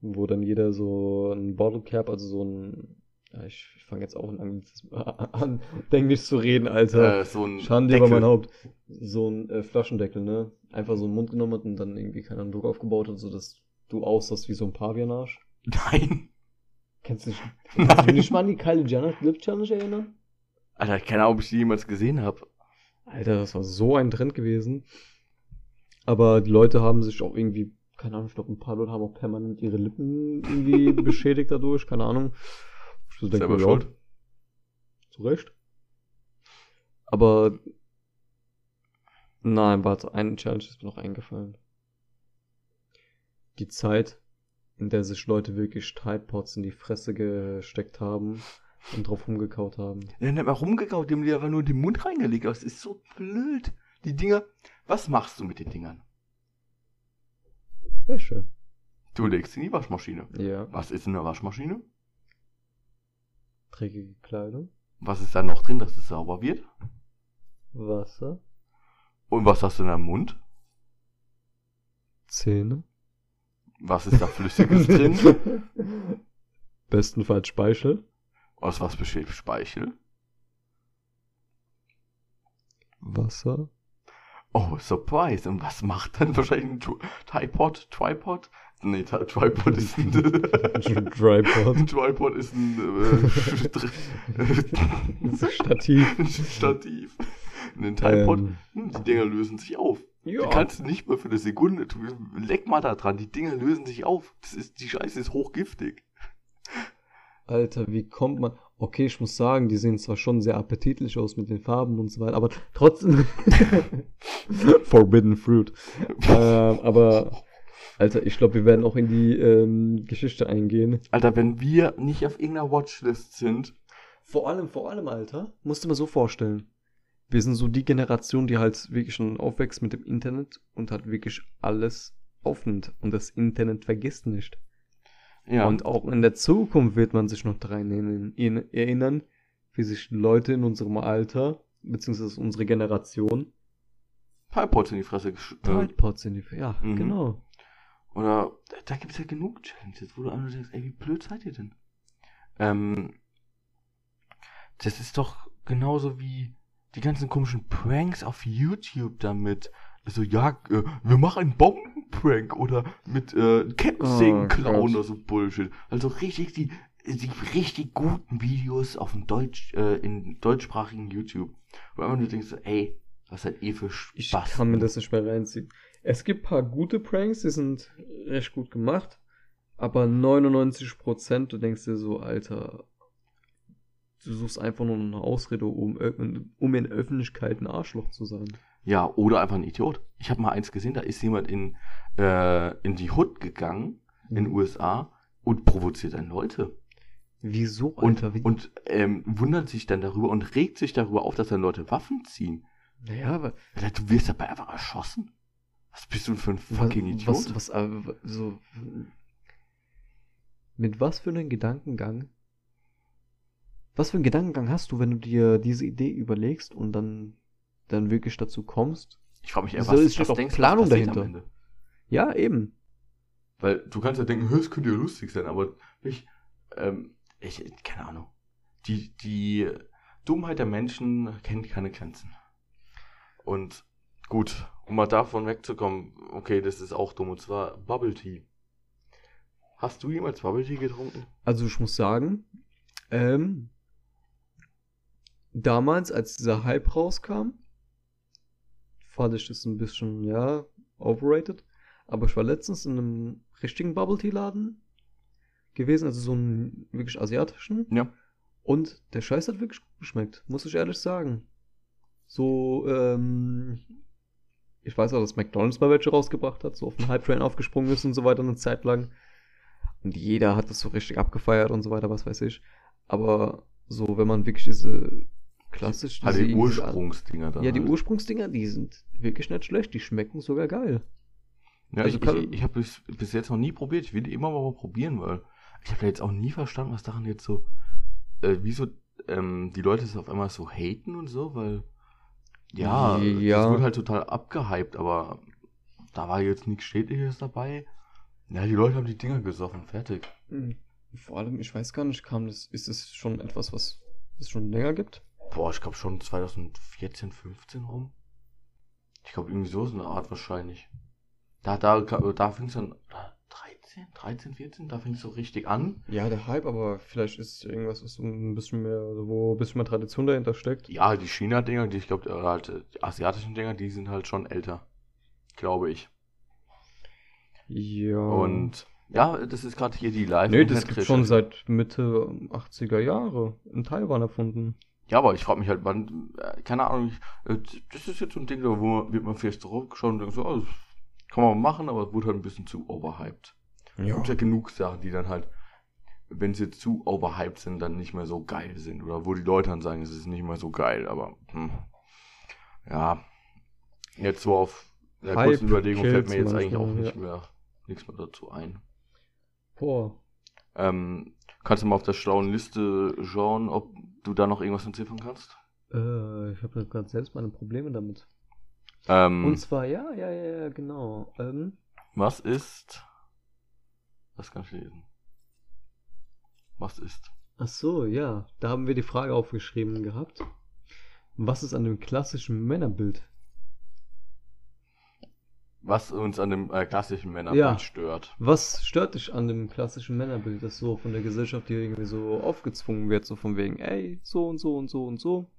Wo dann jeder so ein Bottle Cap, also so ein, ja, ich, ich fange jetzt auch an, an Englisch zu reden, Alter. Äh, so ein Schande über mein Haupt. So ein äh, Flaschendeckel, ne? Einfach so einen Mund genommen hat und dann irgendwie keinen Druck aufgebaut hat, sodass du aussahst wie so ein Pavianarsch. Nein. Kennst du dich, kannst du dich nicht mal an die Kylie Jenner Lip Challenge erinnern? Alter, keine Ahnung, ob ich die jemals gesehen habe. Alter, das war so ein Trend gewesen. Aber die Leute haben sich auch irgendwie, keine Ahnung, ich glaube, ein paar Leute haben auch permanent ihre Lippen irgendwie beschädigt dadurch, keine Ahnung. Ich so denk Selber ja, schuld. Zu Recht. Aber nein, warte, eine Challenge ist mir noch eingefallen. Die Zeit, in der sich Leute wirklich Tide Pods in die Fresse gesteckt haben und drauf rumgekaut haben. Der hat mal rumgekaut, die haben die einfach nur in den Mund reingelegt. Das ist so blöd. Die Dinger, was machst du mit den Dingern? Wäsche. Du legst sie in die Waschmaschine. Ja. Was ist in der Waschmaschine? Dreckige Kleidung. Was ist da noch drin, dass es sauber wird? Wasser. Und was hast du in deinem Mund? Zähne. Was ist da Flüssiges drin? Bestenfalls Speichel. Aus was besteht Speichel? Wasser. Oh, Surprise. Und was macht dann wahrscheinlich ein Tri- Tripod? Tripod? Nee, Tri- Tripod ist ein... Tripod. ein Tripod ist ein... Äh, Stativ. ein Stativ. Ein Tripod. Ähm, Hm, Die Dinger lösen sich auf. Die ja. kannst du nicht mal für eine Sekunde. Leck mal da dran. Die Dinger lösen sich auf. Das ist, die Scheiße ist hochgiftig. Alter, wie kommt man. Okay, ich muss sagen, die sehen zwar schon sehr appetitlich aus mit den Farben und so weiter, aber trotzdem. Forbidden Fruit. ähm, aber, Alter, ich glaube, wir werden auch in die ähm, Geschichte eingehen. Alter, wenn wir nicht auf irgendeiner Watchlist sind, Vor allem, vor allem, Alter, musst du mir so vorstellen. Wir sind so die Generation, die halt wirklich schon aufwächst mit dem Internet und halt wirklich alles aufnimmt. Und das Internet vergisst nicht. Ja, Und auch in der Zukunft wird man sich noch daran erinnern- in- erinnern, wie sich Leute in unserem Alter, beziehungsweise unsere Generation, Pipepods in die Fresse gesch... Äh, Tripods in die, ja, Mhm. genau. oder, da, gibt es ja genug Challenges, wo du einfach denkst, ey, wie blöd seid ihr denn? Ähm, das ist doch genauso wie die ganzen komischen Pranks auf YouTube damit. Also, ja, äh, wir machen einen Bombenprank oder mit äh, Kettensägen Oh klauen oder so Bullshit. Also richtig die, die richtig guten Videos auf dem Deutsch, äh, in deutschsprachigen YouTube. Wo einfach nur denkst, so, ey, was seid ihr für Spaß? Ich kann mir das nicht mehr reinziehen. Es gibt paar gute Pranks, die sind recht gut gemacht, aber 99% du denkst dir so, Alter, du suchst einfach nur eine Ausrede, um, ö- um in Öffentlichkeit ein Arschloch zu sein. Ja, oder einfach ein Idiot. Ich habe mal eins gesehen, da ist jemand in, äh, in die Hood gegangen, in den USA, und provoziert dann Leute. Wieso, Und, Alter? Wie, und ähm, wundert sich dann darüber und regt sich darüber auf, dass dann Leute Waffen ziehen. naja, aber Du wirst dabei einfach erschossen. Was bist du denn für ein fucking Idiot? Was, was, äh, so, mit was für einem Gedankengang? Was für einen Gedankengang hast du, wenn du dir diese Idee überlegst und dann, dann wirklich dazu kommst? ich frage mich eher, So was, ist was denkst Planung was dahinter. Ja, eben. Weil du kannst ja denken, "Hä, es könnte ja lustig sein, aber ich, ähm, ich, keine Ahnung. Die, die Dummheit der Menschen kennt keine Grenzen. Und Gut, um mal davon wegzukommen, okay, das ist auch dumm, und zwar Bubble Tea. Hast du jemals Bubble Tea getrunken? Also ich muss sagen, ähm, damals, als dieser Hype rauskam, fand ich das ein bisschen, ja, overrated. Aber ich war letztens in einem richtigen Bubble Tea Laden gewesen, also so einen wirklich asiatischen. Ja. Und der Scheiß hat wirklich gut geschmeckt, muss ich ehrlich sagen. So, ähm, ich weiß auch, dass McDonalds mal welche rausgebracht hat, so auf den Hype-Train aufgesprungen ist und so weiter eine Zeit lang. Und jeder hat das so richtig abgefeiert und so weiter, was weiß ich. Aber so, wenn man wirklich diese klassisch Halt die irgendwie- Ursprungsdinger da. Ja, die halt. Ursprungsdinger, die sind wirklich nicht schlecht, die schmecken sogar geil. Ja, Also ich, kann- ich, ich habe bis, bis jetzt noch nie probiert. Ich will die immer mal probieren, weil ich habe jetzt auch nie verstanden, was daran jetzt so, äh, wieso ähm, die Leute es auf einmal so haten und so, weil ja, Ja. das wird halt total abgehypt, aber da war jetzt nichts Schädliches dabei. Ja, die Leute haben die Dinger gesoffen, fertig. Mhm. Vor allem, ich weiß gar nicht, kam das, ist es schon etwas, was es schon länger gibt? Boah, ich glaube schon 2014, 15 rum. Ich glaube irgendwie so ist eine Art wahrscheinlich. Da, da, da fing es dann 13, 13, 14, da fing es so richtig an. Ja, der Hype, aber vielleicht ist irgendwas, was so ein bisschen mehr, also wo ein bisschen mehr Tradition dahinter steckt. Ja, die China-Dinger, die ich glaube, halt, äh, die asiatischen Dinger, die sind halt schon älter. Glaube ich. Ja. Und ja, das ist gerade hier die live Nee, das gibt schon seit Mitte 80er Jahre in Taiwan erfunden. Ja, aber ich frage mich halt, wann, äh, keine Ahnung, ich, äh, das ist jetzt so ein Ding, da wo man, wird man vielleicht zurückschauen und denkt so, oh, das kann man machen, aber es wurde halt ein bisschen zu overhyped. Es Ja. gibt ja genug Sachen, die dann halt, wenn sie zu overhyped sind, dann nicht mehr so geil sind. Oder wo die Leute dann sagen, es ist nicht mehr so geil, aber hm. ja. Jetzt so auf der Hype kurzen Überlegung fällt mir jetzt eigentlich auch nicht ja. mehr nichts mehr dazu ein. Boah. Ähm, kannst du mal auf der schlauen Liste schauen, ob du da noch irgendwas entziffern kannst? Äh, ich habe gerade selbst meine Probleme damit. Ähm, Und zwar, ja, ja, ja, ja, genau. Ähm, was ist. Was kann ich lesen? Was ist? ach so, ja. Da haben wir die Frage aufgeschrieben gehabt. Was ist an dem klassischen Männerbild? Was uns an dem äh, klassischen Männerbild Ja. stört. Was stört dich an dem klassischen Männerbild, das so von der Gesellschaft dir irgendwie so aufgezwungen wird, so von wegen, ey, so und so und so und so.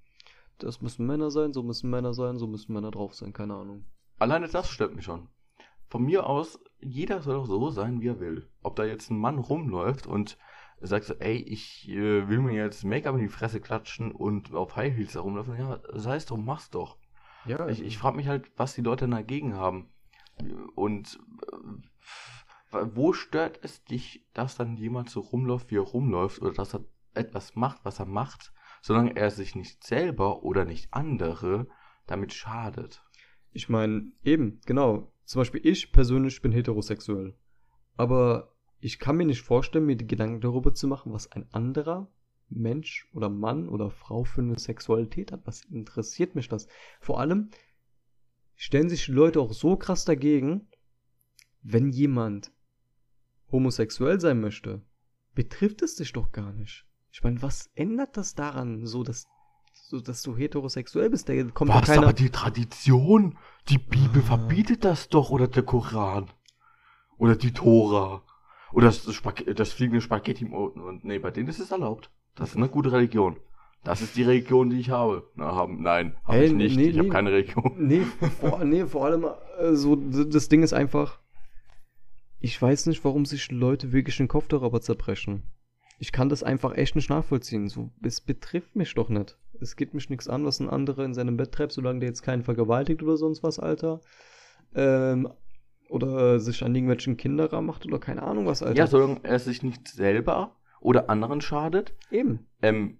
Das müssen Männer sein, so müssen Männer sein, so müssen Männer drauf sein, keine Ahnung. Alleine das stört mich schon. Von mir aus, jeder soll doch so sein, wie er will. Ob da jetzt ein Mann rumläuft und sagt so, ey, ich äh, will mir jetzt Make-up in die Fresse klatschen und auf High Heels herumlaufen, ja, sei es doch, mach's doch. Ja, Ich, ich frage mich halt, was die Leute dagegen haben. Und äh, wo stört es dich, dass dann jemand so rumläuft, wie er rumläuft, oder dass er etwas macht, was er macht, solange er sich nicht selber oder nicht andere damit schadet? Ich meine, eben, genau. Zum Beispiel ich persönlich bin heterosexuell. Aber ich kann mir nicht vorstellen, mir die Gedanken darüber zu machen, was ein anderer Mensch oder Mann oder Frau für eine Sexualität hat. Was interessiert mich das? Vor allem stellen sich die Leute auch so krass dagegen, wenn jemand homosexuell sein möchte, betrifft es dich doch gar nicht. Ich meine, was ändert das daran, so dass, so dass du heterosexuell bist? Da kommt Was, keiner. aber die Tradition, die Bibel Ah. verbietet das doch, oder der Koran. Oder die Tora. Oder das, das, Spag das fliegende Spaghetti im Ofen. Und nee, bei denen ist es erlaubt. Das ist eine gute Religion. Das ist die Religion, die ich habe. Na, haben, nein, habe Hey, ich nicht. nee, ich habe nee. keine Religion. Nee, vor, nee, vor allem, äh, so, das Ding ist einfach, ich weiß nicht, warum sich Leute wirklich den Kopf darüber zerbrechen. Ich kann das einfach echt nicht nachvollziehen. So, es betrifft mich doch nicht. Es geht mich nichts an, was ein anderer in seinem Bett treibt, solange der jetzt keinen vergewaltigt oder sonst was, Alter. Ähm, oder sich an irgendwelchen Kinder macht oder keine Ahnung was, Alter. Ja, solange er sich nicht selber oder anderen schadet. Eben. Ähm,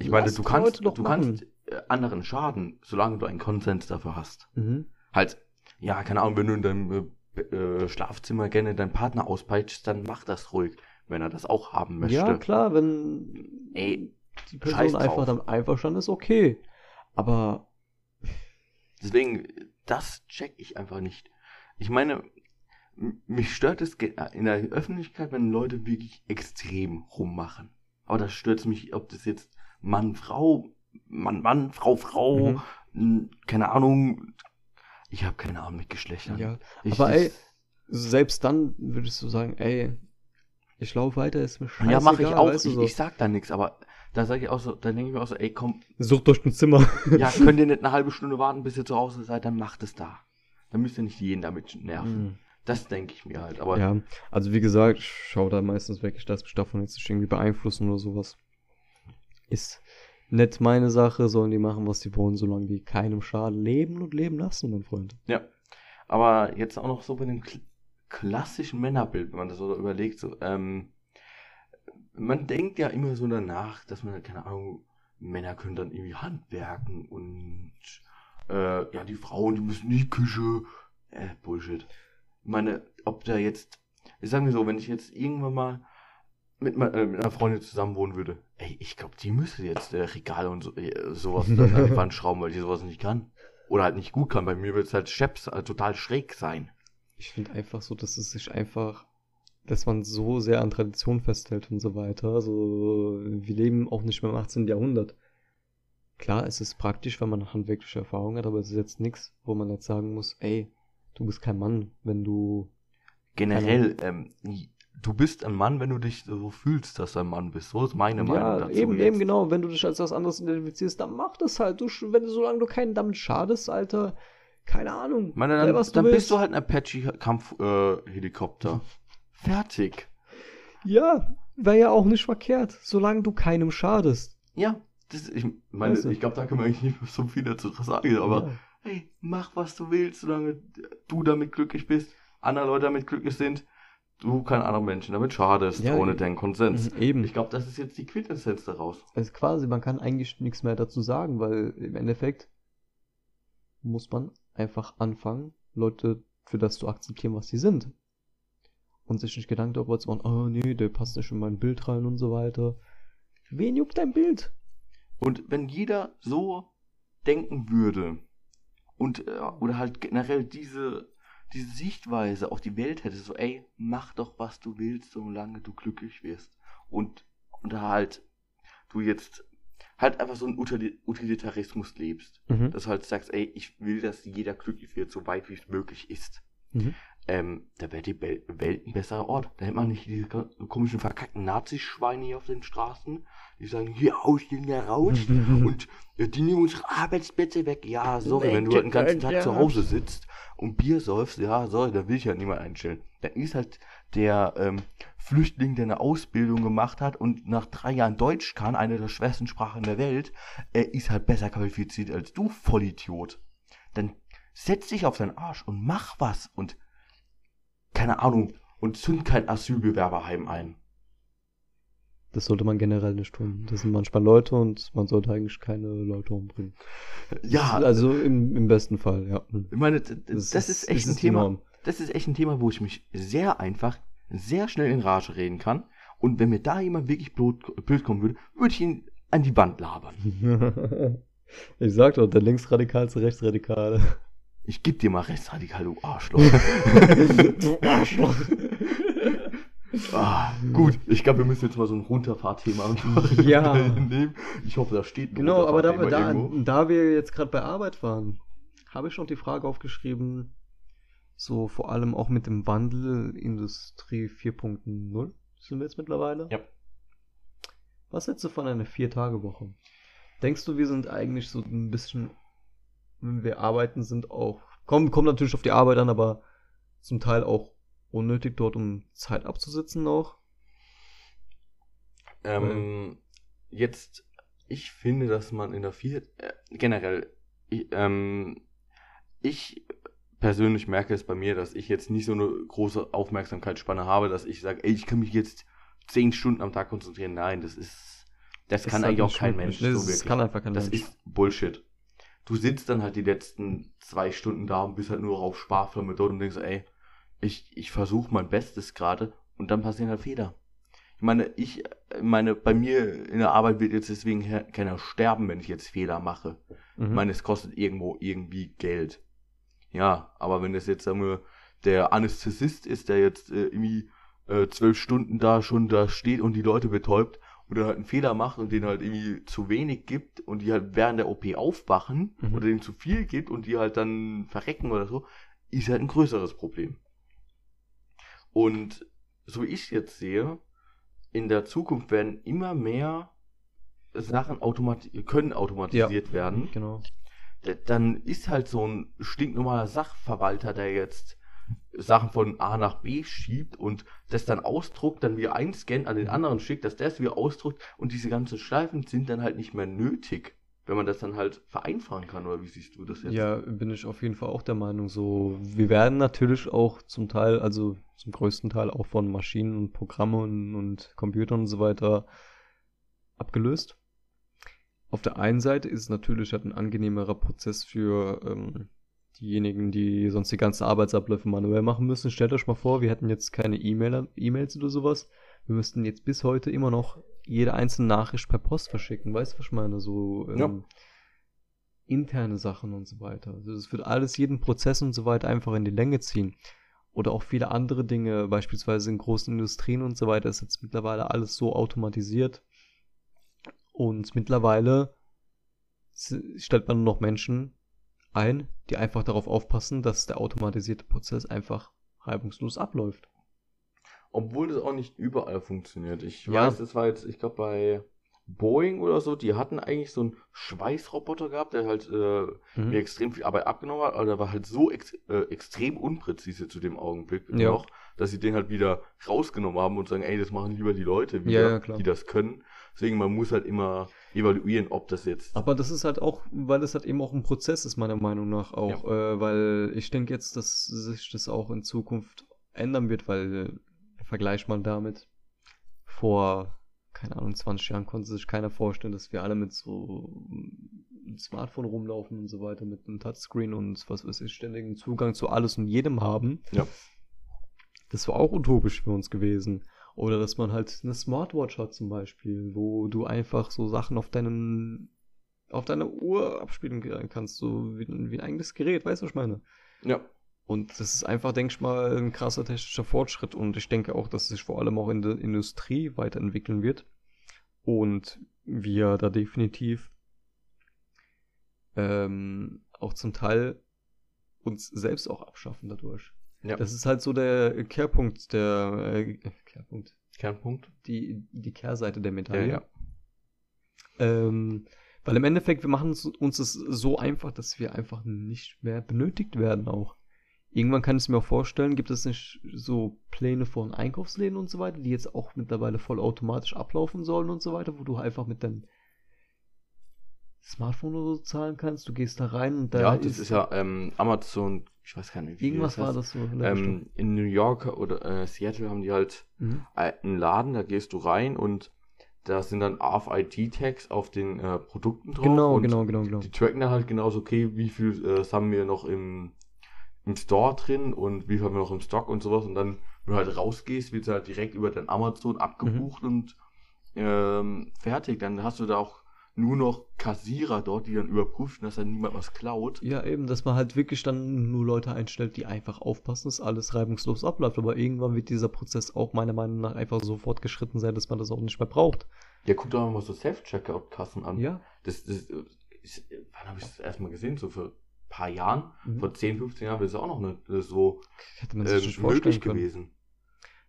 ich meine, du kannst, du kannst äh, anderen schaden, solange du einen Konsens dafür hast. Mhm. Halt, ja, keine Ahnung, wenn du in deinem äh, äh, Schlafzimmer gerne deinen Partner auspeitschst, dann mach das ruhig, wenn er das auch haben möchte. Ja, klar, wenn Ey, die Person einfach damit einverstanden ist, okay. Aber Deswegen, das check ich einfach nicht. Ich meine, mich stört es ge- in der Öffentlichkeit, wenn Leute wirklich extrem rummachen. Aber das stört mich, ob das jetzt Mann, Frau, Mann, Mann, Frau, Frau, Mhm. keine Ahnung, Ich habe keine Ahnung mit Geschlechtern. Ja, ich, aber ey, selbst dann würdest du sagen, ey, ich laufe weiter, ist mir scheißegal. ja, mache ich auch. ich, so. ich sag da nichts, aber da sage ich auch so, da denke ich mir auch so, ey, komm, Sucht durch ein Zimmer. ja, könnt ihr nicht eine halbe Stunde warten, bis ihr zu Hause seid, dann macht es da. Dann müsst ihr nicht jeden damit nerven. Mhm. Das denke ich mir halt. Aber Ja, also wie gesagt, ich schaue da meistens weg, ich lasse mich davon jetzt nicht irgendwie beeinflussen oder sowas. Ist nicht meine Sache, sollen die machen, was die wollen, solange die keinem Schaden leben und leben lassen, mein Freund. Ja. Aber jetzt auch noch so bei dem kl klassischen Männerbild, wenn man das so überlegt, so, ähm, man denkt ja immer so danach, dass man, keine Ahnung, Männer können dann irgendwie handwerken und äh, ja, die Frauen, die müssen in die Küche. Äh, Bullshit. Ich meine, ob da jetzt, ich sag mir so, wenn ich jetzt irgendwann mal mit, äh, mit einer Freundin zusammen wohnen würde, ey, ich glaube, die müsste jetzt äh, Regale und so, äh, sowas dann an die Wand schrauben, weil die sowas nicht kann. Oder halt nicht gut kann. Bei mir wird es halt Scheps, äh, total schräg sein. Ich finde einfach so, dass es sich einfach, dass man so sehr an Tradition festhält und so weiter. Also, wir leben auch nicht mehr im 18. Jahrhundert. Klar, es ist praktisch, wenn man handwerkliche Erfahrung hat, aber es ist jetzt nichts, wo man jetzt sagen muss, ey, du bist kein Mann, wenn du. Generell, ähm, du bist ein Mann, wenn du dich so fühlst, dass du ein Mann bist. So ist meine Meinung Ja, dazu. eben, jetzt. eben genau. Wenn du dich als was anderes identifizierst, dann mach das halt. Du, wenn du, solange du keinen damit schadest, Alter, keine Ahnung. Meine, dann, was du dann willst. bist du halt ein Apache-Kampfhelikopter. Fertig. Ja, wäre ja auch nicht verkehrt, solange du keinem schadest. Ja, das, ich meine, Weißt du? ich glaube, da kann man eigentlich nicht so viel dazu sagen, aber ja. hey, mach was du willst, solange du damit glücklich bist, andere Leute damit glücklich sind, du keinen anderen Menschen damit schadest, Ja, ohne deinen Konsens. Mhm, eben. Ich glaube, das ist jetzt die Quintessenz daraus. Also quasi, man kann eigentlich nichts mehr dazu sagen, weil im Endeffekt muss man einfach anfangen, Leute für das zu akzeptieren, was sie sind. Und sich nicht Gedanken darüber zu machen, oh nee, der passt nicht in mein Bild rein und so weiter. Wen juckt dein Bild? Und wenn jeder so denken würde und äh, oder halt generell diese diese Sichtweise auf die Welt hätte, so ey, mach doch was du willst, solange du glücklich wirst und und da halt du jetzt halt einfach so einen Utili- Utilitarismus lebst, Mhm. dass du halt sagst, ey, ich will, dass jeder glücklich wird, so weit wie es möglich ist. Mhm. Ähm, da wäre die Welt ein besserer Ort. Da hätte man nicht diese komischen verkackten Nazischweine hier auf den Straßen, die sagen, hier aus, hier raus. Und äh, die nehmen unsere Arbeitsplätze weg. Ja, sorry, wenn du halt den ganzen Tag zu Hause sitzt und Bier säufst, ja, sorry, da will ich halt niemand einstellen. Dann ist halt der ähm, Flüchtling, der eine Ausbildung gemacht hat und nach drei Jahren Deutsch kann, eine der schwersten Sprachen der Welt, er ist halt besser qualifiziert als du, Vollidiot. Dann setz dich auf deinen Arsch und mach was und keine Ahnung und zünd kein Asylbewerberheim ein. Das sollte man generell nicht tun. Das sind manchmal Leute und man sollte eigentlich keine Leute umbringen. Ja, Also im, im besten Fall, ja. Ich meine, d- d- das, ist echt ein Thema. Norm. Das ist echt ein Thema, wo ich mich sehr einfach, sehr schnell in Rage reden kann. Und wenn mir da jemand wirklich blöd, blöd kommen würde, würde ich ihn an die Wand labern. ich sag doch, der linksradikalste Rechtsradikale. Ich geb dir mal rechtsradikal, du Arschloch. du Arschloch. ah, gut, ich glaube, wir müssen jetzt mal so ein Runterfahrthema Ja. nehmen. Ich hoffe, da steht ein Genau, aber da, da, da wir jetzt gerade bei Arbeit waren, habe ich noch die Frage aufgeschrieben, so vor allem auch mit dem Wandel Industrie 4.0 sind wir jetzt mittlerweile. Ja. Was hältst du von einer Vier-Tage-Woche? Denkst du, wir sind eigentlich so ein bisschen, wenn wir arbeiten, sind auch, kommt, kommt natürlich auf die Arbeit an, aber zum Teil auch unnötig dort, um Zeit abzusitzen auch? Ähm, jetzt, ich finde, dass man in der vier, äh, generell, ich, ähm, ich persönlich merke es bei mir, dass ich jetzt nicht so eine große Aufmerksamkeitsspanne habe, dass ich sage, ey, ich kann mich jetzt zehn Stunden am Tag konzentrieren. Nein, das ist, das, kann ist halt eigentlich auch kein. Mensch. Das so kann einfach kein das Mensch. ist Bullshit. Du sitzt dann halt die letzten zwei Stunden da und bist halt nur auf Sparflamme dort und denkst, ey, ich, ich versuche mein Bestes gerade und dann passieren halt Fehler. Ich meine, ich meine, bei mir in der Arbeit wird jetzt deswegen keiner sterben, wenn ich jetzt Fehler mache. Mhm. Ich meine, es kostet irgendwo irgendwie Geld. Ja, aber wenn das jetzt, sagen wir, der Anästhesist ist, der jetzt äh, irgendwie äh, zwölf Stunden da schon da steht und die Leute betäubt und dann halt einen Fehler macht und den halt irgendwie zu wenig gibt und die halt während der OP aufwachen Mhm. oder denen zu viel gibt und die halt dann verrecken oder so, ist halt ein größeres Problem. Und so wie ich jetzt sehe, in der Zukunft werden immer mehr Sachen automati können automatisiert werden. Genau. D- Dann ist halt so ein stinknormaler Sachverwalter, der jetzt Sachen von A nach B schiebt und das dann ausdruckt, dann wieder einscannt, an den anderen schickt, dass der es wieder ausdruckt und diese ganzen Schleifen sind dann halt nicht mehr nötig, wenn man das dann halt vereinfachen kann, oder wie siehst du das jetzt? Ja, bin ich auf jeden Fall auch der Meinung. So, wir werden natürlich auch zum Teil, also zum größten Teil auch von Maschinen und Programmen und Computern und so weiter abgelöst. Auf der einen Seite ist es natürlich halt ein angenehmerer Prozess für ähm, diejenigen, die sonst die ganzen Arbeitsabläufe manuell machen müssen. Stellt euch mal vor, wir hätten jetzt keine E-Mail, E-Mails oder sowas. Wir müssten jetzt bis heute immer noch jede einzelne Nachricht per Post verschicken. Weißt du, was ich meine? So ähm, Ja. interne Sachen und so weiter. Also das wird alles jeden Prozess und so weiter einfach in die Länge ziehen. Oder auch viele andere Dinge, beispielsweise in großen Industrien und so weiter, ist jetzt mittlerweile alles so automatisiert. Und mittlerweile stellt man nur noch Menschen ein, die einfach darauf aufpassen, dass der automatisierte Prozess einfach reibungslos abläuft. Obwohl das auch nicht überall funktioniert. Ich Ja. weiß, das war jetzt, ich glaube bei Boeing oder so, die hatten eigentlich so einen Schweißroboter gehabt, der halt äh, Mhm. mir extrem viel Arbeit abgenommen hat, aber der war halt so ex äh, extrem unpräzise zu dem Augenblick Ja. noch, dass sie den halt wieder rausgenommen haben und sagen, ey, das machen lieber die Leute Ja, wieder, ja, klar. die das können. Deswegen, man muss halt immer evaluieren, ob das jetzt. Aber das ist halt auch, weil es halt eben auch ein Prozess ist, meiner Meinung nach auch. Äh, weil ich denke jetzt, dass sich das auch in Zukunft ändern wird, weil äh, vergleich mal damit. Vor, keine Ahnung, 20 Jahren konnte sich keiner vorstellen, dass wir alle mit so einem Smartphone rumlaufen und so weiter, mit einem Touchscreen und was weiß ich, ständigen Zugang zu alles und jedem haben. Ja. Das war auch utopisch für uns gewesen. Oder dass man halt eine Smartwatch hat zum Beispiel, wo du einfach so Sachen auf deinen, auf deine Uhr abspielen kannst, so wie, wie ein eigenes Gerät, weißt du, was ich meine? Ja. Und das ist einfach, denke ich mal, ein krasser technischer Fortschritt. Und ich denke auch, dass es sich vor allem auch in der Industrie weiterentwickeln wird. Und wir da definitiv ähm, auch zum Teil uns selbst auch abschaffen dadurch. Ja. Das ist halt so der Kehrpunkt, der äh, Kehrpunkt, Kernpunkt. die, die Kehrseite der Ja, Medaille. ja. Ähm, weil im Endeffekt, wir machen es uns es so einfach, dass wir einfach nicht mehr benötigt werden auch. Irgendwann kann ich es mir auch vorstellen, gibt es nicht so Pläne von Einkaufsläden und so weiter, die jetzt auch mittlerweile vollautomatisch ablaufen sollen und so weiter, wo du einfach mit deinem Smartphone oder so zahlen kannst. Du gehst da rein und da ja, das ist ja ähm, Amazon, ich weiß gar nicht, wie irgendwas war heißt. das so. in. Ähm, in New York oder äh, Seattle haben die halt Mhm. einen Laden, da gehst du rein und da sind dann RFID-Tags auf den äh, Produkten drauf. Genau, genau, genau, genau. Die tracken dann halt genauso, okay, wie viel äh, haben wir noch im, im Store drin und wie viel haben wir noch im Stock und sowas. Und dann, wenn du halt rausgehst, wird es halt direkt über dein Amazon abgebucht und ähm, fertig. Dann hast du da auch nur noch Kassierer dort, die dann überprüfen, dass dann niemand was klaut. Ja, eben, dass man halt wirklich dann nur Leute einstellt, die einfach aufpassen, dass alles reibungslos abläuft. Aber irgendwann wird dieser Prozess auch meiner Meinung nach einfach so fortgeschritten sein, dass man das auch nicht mehr braucht. Ja, guck doch mal so Self-Checkout-Kassen an. Ja. Das, das, äh, ist, wann habe ich das erstmal gesehen? So vor ein paar Jahren? Mhm. Vor 10, 15 Jahren wäre das auch noch nicht äh, so Hätte man sich vorstellen möglich können. gewesen.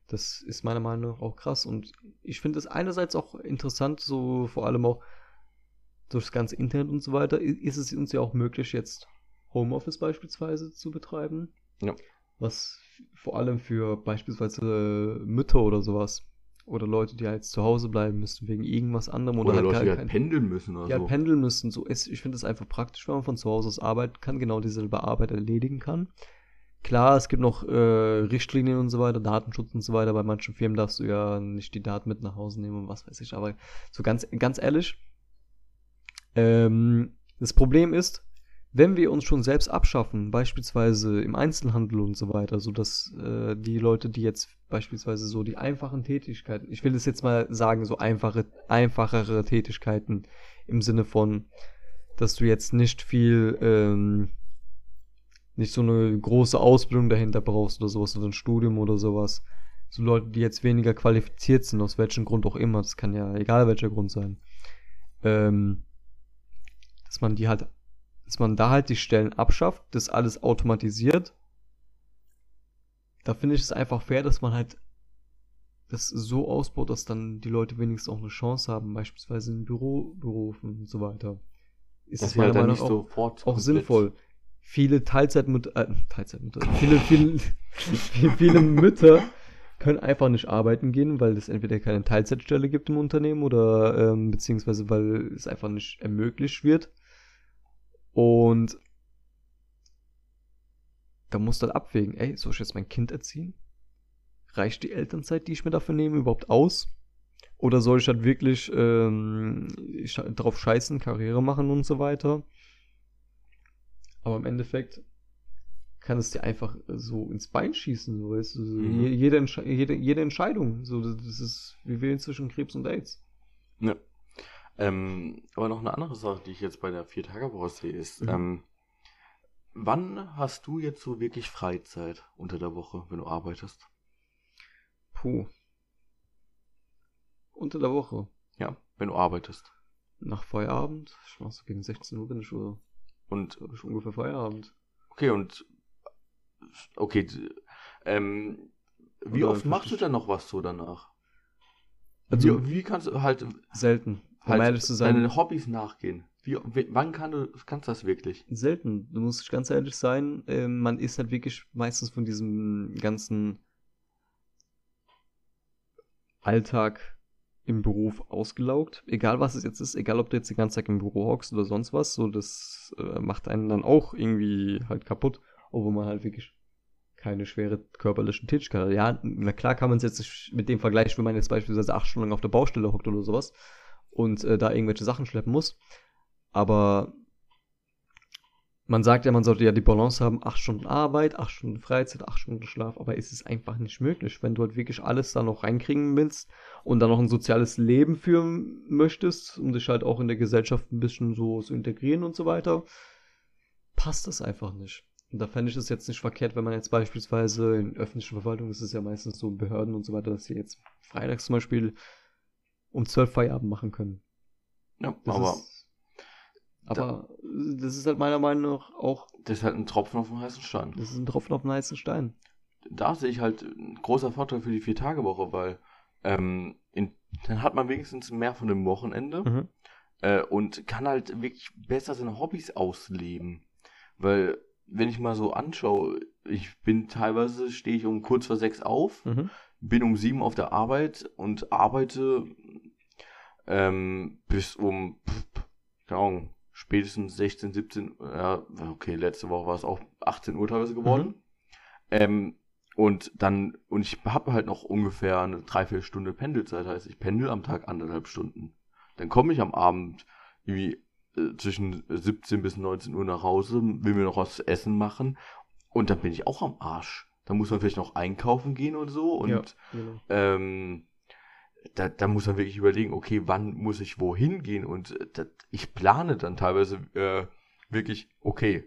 Das ist meiner Meinung nach auch krass. Und ich finde es einerseits auch interessant, so vor allem auch durchs ganze Internet und so weiter, ist es uns ja auch möglich, jetzt Homeoffice beispielsweise zu betreiben. Ja. Was vor allem für beispielsweise Mütter oder sowas. Oder Leute, die halt zu Hause bleiben müssen wegen irgendwas anderem oder, Oder, halt Leute, gar die halt kein- pendeln müssen oder die halt pendeln müssen. So ist, ich finde es einfach praktisch, wenn man von zu Hause aus arbeiten kann, genau dieselbe Arbeit erledigen kann. Klar, es gibt noch äh, Richtlinien und so weiter, Datenschutz und so weiter. Bei manchen Firmen darfst du ja nicht die Daten mit nach Hause nehmen und was weiß ich. Aber so ganz, ganz ehrlich, ähm, das Problem ist, wenn wir uns schon selbst abschaffen, beispielsweise im Einzelhandel und so weiter, so dass äh, die Leute, die jetzt beispielsweise so die einfachen Tätigkeiten, ich will das jetzt mal sagen, so einfache, einfachere Tätigkeiten im Sinne von, dass du jetzt nicht viel, ähm, nicht so eine große Ausbildung dahinter brauchst oder sowas oder ein Studium oder sowas, so Leute, die jetzt weniger qualifiziert sind, aus welchem Grund auch immer, das kann ja egal welcher Grund sein, ähm, dass man die halt, dass man da halt die Stellen abschafft, das alles automatisiert. Da finde ich es einfach fair, dass man halt das so ausbaut, dass dann die Leute wenigstens auch eine Chance haben, beispielsweise in Büroberufen und so weiter. Ist Das meiner dann Meinung nach auch, auch sinnvoll. Viele Teilzeitmütter, äh, Teilzeitmütter, viele, viele, viele, viele Mütter können einfach nicht arbeiten gehen, weil es entweder keine Teilzeitstelle gibt im Unternehmen oder ähm, beziehungsweise weil es einfach nicht ermöglicht wird. Und da muss dann abwägen, ey, soll ich jetzt mein Kind erziehen? Reicht die Elternzeit, die ich mir dafür nehme, überhaupt aus? Oder soll ich halt wirklich ähm, drauf scheißen, Karriere machen und so weiter? Aber im Endeffekt kann es dir einfach so ins Bein schießen, so weißt du, so Mhm. je- jede, jede, jede Entscheidung, so das ist wie wählen zwischen Krebs und AIDS. Ja. Ähm, aber noch eine andere Sache, die ich jetzt bei der Vier-Tage-Woche sehe, ist, Mhm. ähm, wann hast du jetzt so wirklich Freizeit unter der Woche, wenn du arbeitest? Puh. Unter der Woche. Ja, wenn du arbeitest. Nach Feierabend, ich mach so gegen 16 Uhr bin ich, oder, Und, hab ich ungefähr Feierabend. okay, und, okay, ähm, wie Oder oft machst du dann noch was so danach? Also wie, wie kannst du halt, selten. Um halt ehrlich zu sein, deine Hobbys nachgehen? Wie, wann kann du, kannst du das wirklich? selten. Du musst ganz ehrlich sein, ähm, man ist halt wirklich meistens von diesem ganzen Alltag im Beruf ausgelaugt. Egal was es jetzt ist, egal ob du jetzt den ganzen Tag im Büro hockst oder sonst was, so das äh, macht einen dann auch irgendwie halt kaputt, obwohl man halt wirklich keine schwere körperlichen Tätigkeit hat. Ja, na klar kann man es jetzt nicht mit dem vergleichen, wenn man jetzt beispielsweise acht Stunden auf der Baustelle hockt oder sowas und äh, da irgendwelche Sachen schleppen muss. Aber man sagt ja, man sollte ja die Balance haben, acht Stunden Arbeit, acht Stunden Freizeit, acht Stunden Schlaf, aber ist es einfach nicht möglich, wenn du halt wirklich alles da noch reinkriegen willst und dann noch ein soziales Leben führen möchtest, um dich halt auch in der Gesellschaft ein bisschen so zu integrieren und so weiter, passt das einfach nicht. Und da fände ich es jetzt nicht verkehrt, wenn man jetzt beispielsweise in öffentlichen Verwaltungen, das ist ja meistens so Behörden und so weiter, dass sie jetzt freitags zum Beispiel um zwölf Feierabend machen können. Ja, Das aber ist, aber das ist halt meiner Meinung nach auch, das ist halt ein Tropfen auf dem heißen Stein. das ist ein Tropfen auf den heißen Stein. da sehe ich halt ein großer Vorteil für die Vier-Tage-Woche, weil ähm, in, dann hat man wenigstens mehr von dem Wochenende Mhm. äh, und kann halt wirklich besser seine Hobbys ausleben. Weil, wenn ich mal so anschaue, ich bin teilweise, stehe ich um kurz vor sechs auf, Mhm. bin um sieben auf der Arbeit und arbeite ähm, bis um, keine Ahnung, spätestens 16, 17, ja, okay, letzte Woche war es auch 18 Uhr teilweise geworden. Mhm. Ähm, und dann, und ich habe halt noch ungefähr eine Dreiviertelstunde Pendelzeit, heißt ich pendel am Tag anderthalb Stunden. Dann komme ich am Abend irgendwie äh, zwischen 17 bis 19 Uhr nach Hause, will mir noch was zu essen machen und dann bin ich auch am Arsch. Da muss man vielleicht noch einkaufen gehen und so und ja, genau. ähm, da, da muss man wirklich überlegen, okay, wann muss ich wohin gehen? Und äh, das, ich plane dann teilweise äh, wirklich, okay,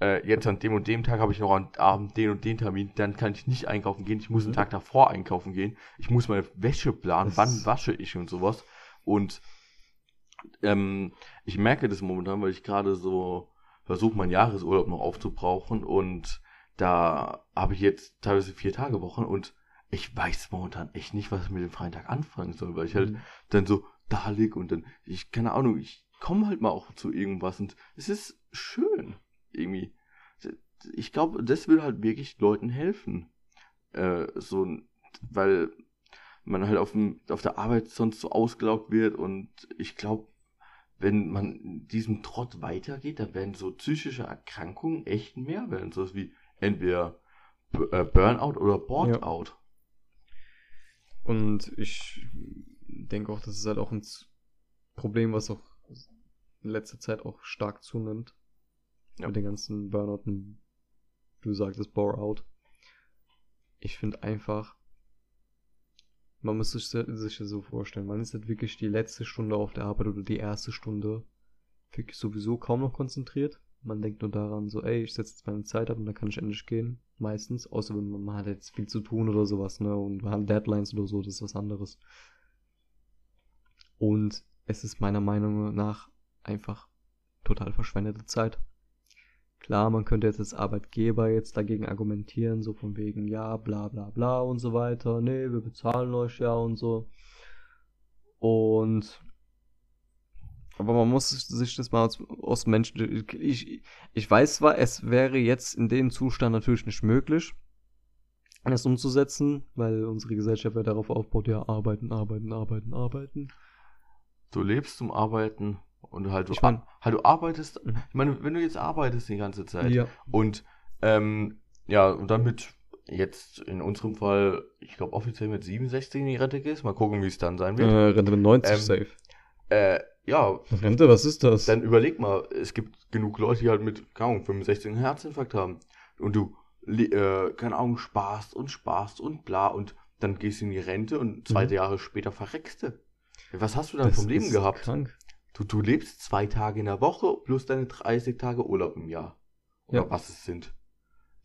äh, jetzt an dem und dem Tag habe ich noch am Abend den und den Termin, dann kann ich nicht einkaufen gehen, ich muss Mhm. einen Tag davor einkaufen gehen, ich muss meine Wäsche planen, Das wann wasche ich und sowas. Und ähm, ich merke das momentan, weil ich gerade so versuche, meinen Jahresurlaub noch aufzubrauchen und da habe ich jetzt teilweise vier Tage Wochen und ich weiß momentan echt nicht, was ich mit dem freien Tag anfangen soll, weil ich halt Mhm. dann so da lieg und dann, ich, keine Ahnung, ich komme halt mal auch zu irgendwas und es ist schön, irgendwie. Ich glaube, das will halt wirklich Leuten helfen. Äh, so, weil man halt auf, dem, auf der Arbeit sonst so ausgelaugt wird und ich glaube, wenn man diesem Trott weitergeht, dann werden so psychische Erkrankungen echt mehr werden. So wie entweder äh, Burnout oder Boardout. Und ich denke auch, das ist halt auch ein Problem, was auch in letzter Zeit auch stark zunimmt. Ja. Mit den ganzen Burnout und du sagtest Bore-out. Ich finde einfach, man muss sich, sich das so vorstellen, man ist halt wirklich die letzte Stunde auf der Arbeit oder die erste Stunde wirklich sowieso kaum noch konzentriert. Man denkt nur daran, so, ey, ich setze jetzt meine Zeit ab und dann kann ich endlich gehen. Meistens. Außer wenn man, man hat jetzt viel zu tun oder sowas, ne? Und man hat Deadlines oder so, das ist was anderes. Und es ist meiner Meinung nach einfach total verschwendete Zeit. Klar, man könnte jetzt als Arbeitgeber jetzt dagegen argumentieren, so von wegen, ja, bla bla bla und so weiter. Nee, wir bezahlen euch ja und so. Und aber man muss sich das mal aus, aus Menschen. Ich, ich weiß zwar, es wäre jetzt in dem Zustand natürlich nicht möglich, das umzusetzen, weil unsere Gesellschaft ja darauf aufbaut, ja, arbeiten, arbeiten, arbeiten, arbeiten. Du lebst zum Arbeiten und halt du, Ich mein- halt du arbeitest. Mhm. Ich meine, wenn du jetzt arbeitest die ganze Zeit Ja. und ähm, ja, und dann mit jetzt in unserem Fall, ich glaube offiziell mit 67 in die Rente gehst, mal gucken, wie es dann sein Äh, wird. Rente mit 90 Ähm, safe. Äh, ja, Rente, was ist das? dann überleg mal, es gibt genug Leute, die halt mit, keine Ahnung, 65 einen Herzinfarkt haben. Und du, äh, keine Ahnung, sparst und sparst und bla und dann gehst du in die Rente und zwei Mhm. Jahre später verreckst du. Was hast du dann Das vom Leben gehabt? Krank. Du, du lebst zwei Tage in der Woche plus deine 30 Tage Urlaub im Jahr. Oder Ja. was es sind.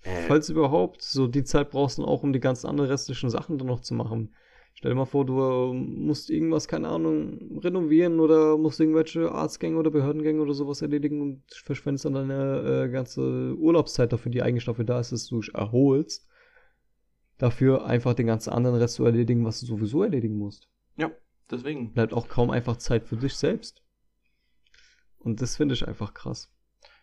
Äh, Falls überhaupt, so die Zeit brauchst du auch, um die ganzen anderen restlichen Sachen dann noch zu machen. Stell dir mal vor, du äh, musst irgendwas, keine Ahnung, renovieren oder musst irgendwelche Arztgänge oder Behördengänge oder sowas erledigen und verschwendest dann deine äh, ganze Urlaubszeit dafür, die eigentlich dafür da ist, dass du dich erholst. Dafür einfach den ganzen anderen Rest zu erledigen, was du sowieso erledigen musst. ja, deswegen. Bleibt auch kaum einfach Zeit für dich selbst. Und das finde ich einfach krass.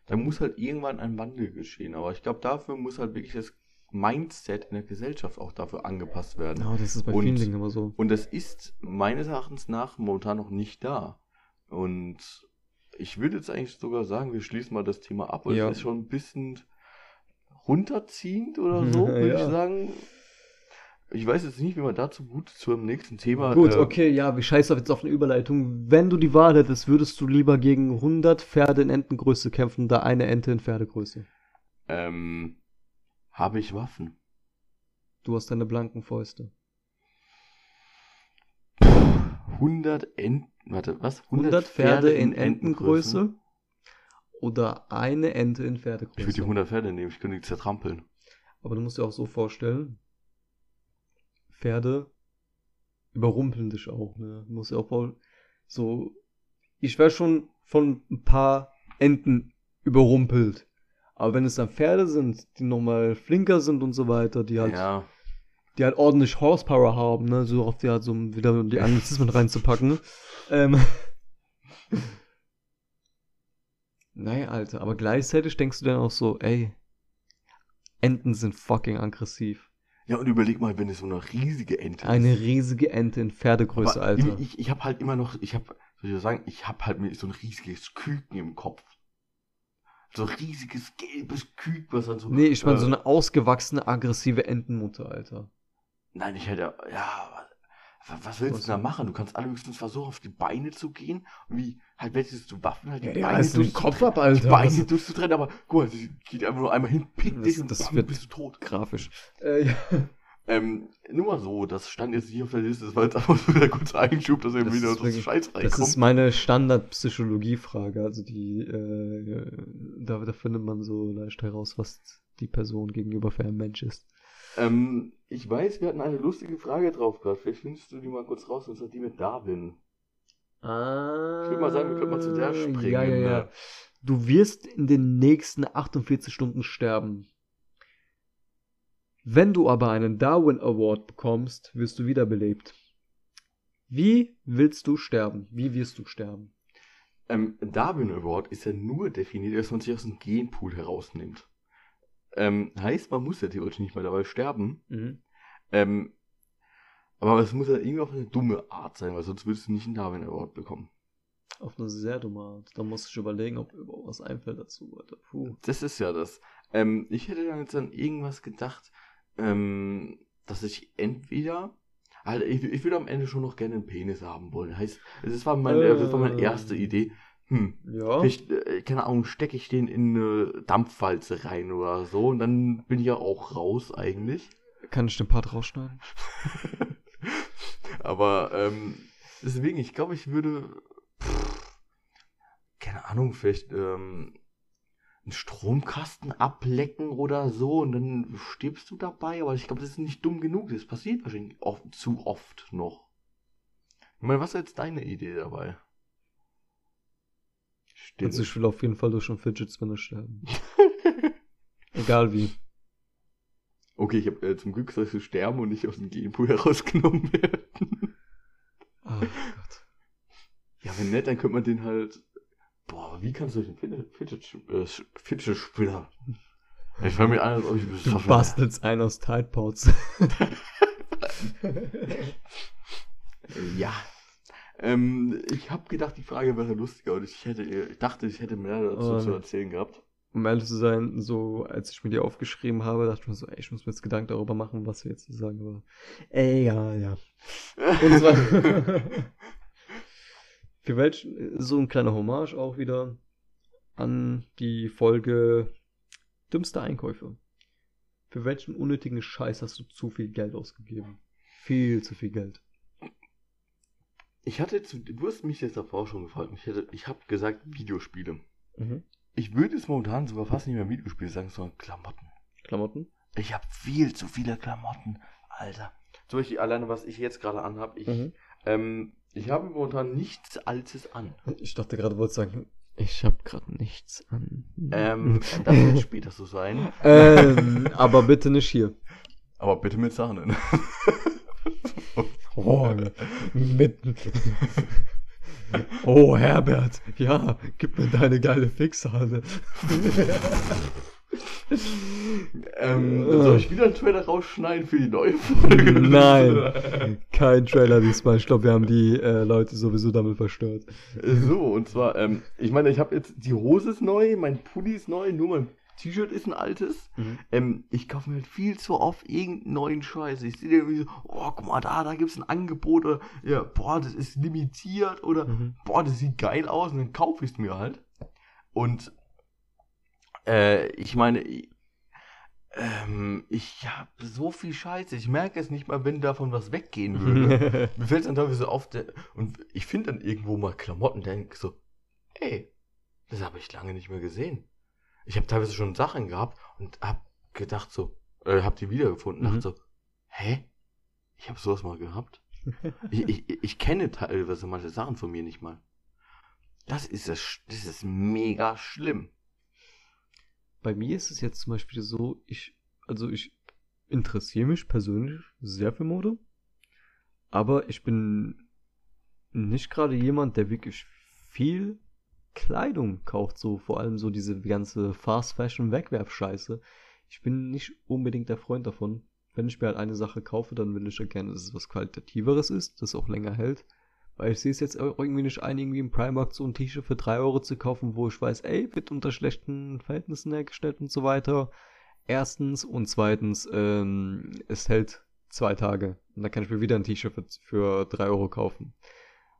Da muss halt irgendwann ein Wandel geschehen. Aber ich glaube, dafür muss halt wirklich das Mindset in der Gesellschaft auch dafür angepasst werden. Ja, das ist bei Und- vielen Dingen immer so. Und das ist meines Erachtens nach momentan noch nicht da. Und ich würde jetzt eigentlich sogar sagen, wir schließen mal das Thema ab. weil Ja. Es ist schon ein bisschen runterziehend oder so, würde Ja. ich sagen. Ich weiß jetzt nicht, wie man dazu gut zum nächsten Thema. Gut, äh, okay, ja, wir scheißen auf jetzt auf eine Überleitung. Wenn du die Wahl hättest, würdest du lieber gegen 100 Pferde in Entengröße kämpfen, da eine Ente in Pferdegröße. Ähm, habe ich Waffen? Du hast deine blanken Fäuste. 100 Enten. Warte, was? 100 Pferde in Entengröße oder eine Ente in Ich würde die Pferdegröße. 100 Pferde nehmen, ich könnte die zertrampeln. Aber du musst dir auch so vorstellen, Pferde überrumpeln dich auch, ne? Du musst dir auch so, ich wäre schon von ein paar Enten überrumpelt. Aber wenn es dann Pferde sind, die nochmal flinker sind und so weiter, die halt, Ja, die halt ordentlich Horsepower haben, ne, so auf die halt so um wieder die Anglizismen reinzupacken. Ähm. Naja, Alter, aber gleichzeitig denkst du dann auch so, ey, Enten sind fucking aggressiv. ja, und überleg mal, wenn es so eine riesige Ente Eine ist. riesige Ente in Pferdegröße, Aber Alter. Ich, ich habe halt immer noch, ich habe, soll ich sagen, ich habe halt mir so ein riesiges Küken im Kopf. So riesiges gelbes Küken, was dann so. Nee, ich meine äh, so eine ausgewachsene, aggressive Entenmutter, Alter. Nein, ich hätte, ja, was, was willst Was du da denn? machen? Du kannst allerhöchstens versuchen, auf die Beine zu gehen und wie, halt, welches du Waffen halt, die Ja, die Beine reißen den Kopf ab, Die Alter. Beine Das- durchzutrennen, aber guck mal, sie geht einfach nur einmal hin, pickt Das- dich und das bam, wird- bist du tot. Grafisch. Äh, ja. Ähm, nur mal so, das stand jetzt nicht auf der Liste, das war jetzt einfach so der kurze Einschub, dass eben Das wieder das Scheiß Das reinkommt. ist meine Standard-Psychologie-Frage. Also die, äh, da, da findet man so leicht heraus, was die Person gegenüber für ein Mensch ist. Ähm, ich weiß, wir hatten eine lustige Frage drauf gerade. Vielleicht findest du die mal kurz raus, sonst hat die mit Darwin. Ah. Ich würde mal sagen, wir können mal zu der springen. Ja, ja, ja. ne? Du wirst in den nächsten 48 Stunden sterben. Wenn du aber einen Darwin Award bekommst, wirst du wiederbelebt. Wie willst du sterben? Wie wirst du sterben? Ähm, Darwin Award ist ja nur definiert, dass man sich aus dem Genpool herausnimmt. Ähm, heißt, man muss ja theoretisch nicht mehr dabei sterben. Mhm. Ähm, aber es muss ja irgendwie auf eine dumme Art sein, weil sonst würdest du nicht einen Darwin Award bekommen. Auf eine sehr dumme Art. Da muss ich überlegen, ob überhaupt was einfällt dazu. Alter. Puh. Das ist ja das. Ähm, ich hätte dann jetzt an irgendwas gedacht, ähm, dass ich entweder. Also ich, ich würde am Ende schon noch gerne einen Penis haben wollen. Heißt, das war meine, das war meine erste Idee. Hm, Ja. vielleicht, äh, keine Ahnung, stecke ich den in eine Dampfwalze rein oder so und dann bin ich ja auch raus eigentlich. Kann ich den Part rausschneiden? Aber ähm, deswegen, ich glaube, ich würde, pff, keine Ahnung, vielleicht ähm, einen Stromkasten ablecken oder so und dann stirbst du dabei, aber ich glaube, das ist nicht dumm genug. Das passiert wahrscheinlich oft, zu oft noch. Ich meine, was ist jetzt deine Idee dabei? Stille. Also ich will auf jeden Fall durch einen Fidget Spinner sterben. Egal wie. okay, ich habe äh, zum Glück soll ich sterben und nicht aus dem Genpool herausgenommen werden. Oh Gott. ja, wenn nicht, dann könnte man den halt. Boah, wie kannst du den Fidget, Fidget, äh? Ich fange mir an, als ob ich Du besoffen bastelst einen aus Tide Pods. Ja. Ähm, ich habe gedacht, die Frage wäre lustiger und ich hätte, ich dachte, ich hätte mehr dazu Oh, zu erzählen gehabt. um ehrlich zu sein, so als ich mir die aufgeschrieben habe, dachte ich mir so, ey, ich muss mir jetzt Gedanken darüber machen, was wir jetzt zu sagen aber Egal, ja. Und zwar für welchen, so ein kleiner Hommage auch wieder an die Folge Dümmste Einkäufe. Für welchen unnötigen Scheiß hast du zu viel Geld ausgegeben? Viel zu viel Geld. Ich hatte zu, du hast mich jetzt davor schon gefragt. Ich, hätte, ich habe gesagt Videospiele. Mhm. Ich würde es momentan sogar fast nicht mehr Videospiele sagen, sondern Klamotten. Klamotten? Ich habe viel zu viele Klamotten, Alter. Zum Beispiel alleine, was ich jetzt gerade anhab. Ich, Mhm. ähm, ich habe momentan nichts Altes an. Ich dachte gerade, wolltest sagen, ich habe gerade nichts an. Ähm, das wird später so sein. ähm, aber bitte nicht hier. Aber bitte mit Sahne. Oh, mitten. Oh, Herbert, ja, gib mir deine geile Fixhale. ähm, soll ich wieder einen Trailer rausschneiden für die neue Folge? Nein, kein Trailer diesmal. Ich glaube, wir haben die äh, Leute sowieso damit verstört. So, und zwar, ähm, ich meine, ich habe jetzt, die Hose ist neu, mein Pulli ist neu, nur mein T-Shirt ist ein altes. Ähm, ich kaufe mir halt viel zu oft irgendeinen neuen Scheiß. Ich sehe irgendwie so, oh, guck mal da, da gibt es ein Angebot oder, ja, boah, das ist limitiert oder, Mhm. boah, das sieht geil aus und dann kaufe ich es mir halt. Und, äh, ich meine, ich, ähm, ich habe so viel Scheiße. Ich merke es nicht mal, wenn davon was weggehen würde. Mir fällt es dann teilweise auf, der, und ich finde dann irgendwo mal Klamotten, denke so, ey, das habe ich lange nicht mehr gesehen. Ich habe teilweise schon Sachen gehabt und habe gedacht so, äh, hab die wiedergefunden, Mhm. dachte so, hä? Ich habe sowas mal gehabt. ich, ich, ich kenne teilweise manche Sachen von mir nicht mal. Das ist das, das ist mega schlimm. Bei mir ist es jetzt zum Beispiel so, ich, also ich interessiere mich persönlich sehr für Mode, aber ich bin nicht gerade jemand, der wirklich viel Kleidung kauft, so vor allem so diese ganze Fast Fashion Wegwerfscheiße. Ich bin nicht unbedingt der Freund davon. Wenn ich mir halt eine Sache kaufe, dann will ich gerne, dass es was Qualitativeres ist, das auch länger hält. Weil ich sehe es jetzt irgendwie nicht ein, irgendwie im Primark so ein T-Shirt für 3 Euro zu kaufen, wo ich weiß, ey, wird unter schlechten Verhältnissen hergestellt und so weiter. Erstens und zweitens, ähm, es hält zwei Tage. Und dann kann ich mir wieder ein T-Shirt für, für 3 Euro kaufen.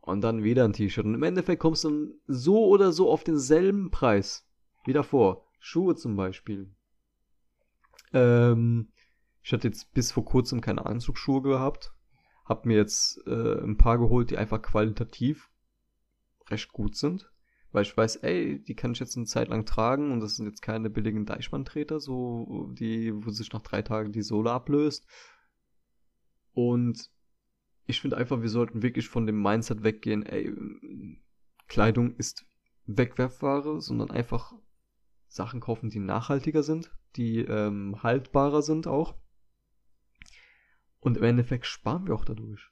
Und dann wieder ein T-Shirt. Und im Endeffekt kommst du dann so oder so auf denselben Preis wie davor. Schuhe zum Beispiel. Ähm, ich hatte jetzt bis vor kurzem keine Anzugsschuhe gehabt. Hab mir jetzt äh, ein paar geholt, die einfach qualitativ recht gut sind. Weil ich weiß, ey, die kann ich jetzt eine Zeit lang tragen und das sind jetzt keine billigen Deichmann-Treter, so die, wo sich nach drei Tagen die Sohle ablöst. Und ich finde einfach, wir sollten wirklich von dem Mindset weggehen, ey, Kleidung ist Wegwerfware, sondern einfach Sachen kaufen, die nachhaltiger sind, die ähm, haltbarer sind auch. Und im Endeffekt sparen wir auch dadurch.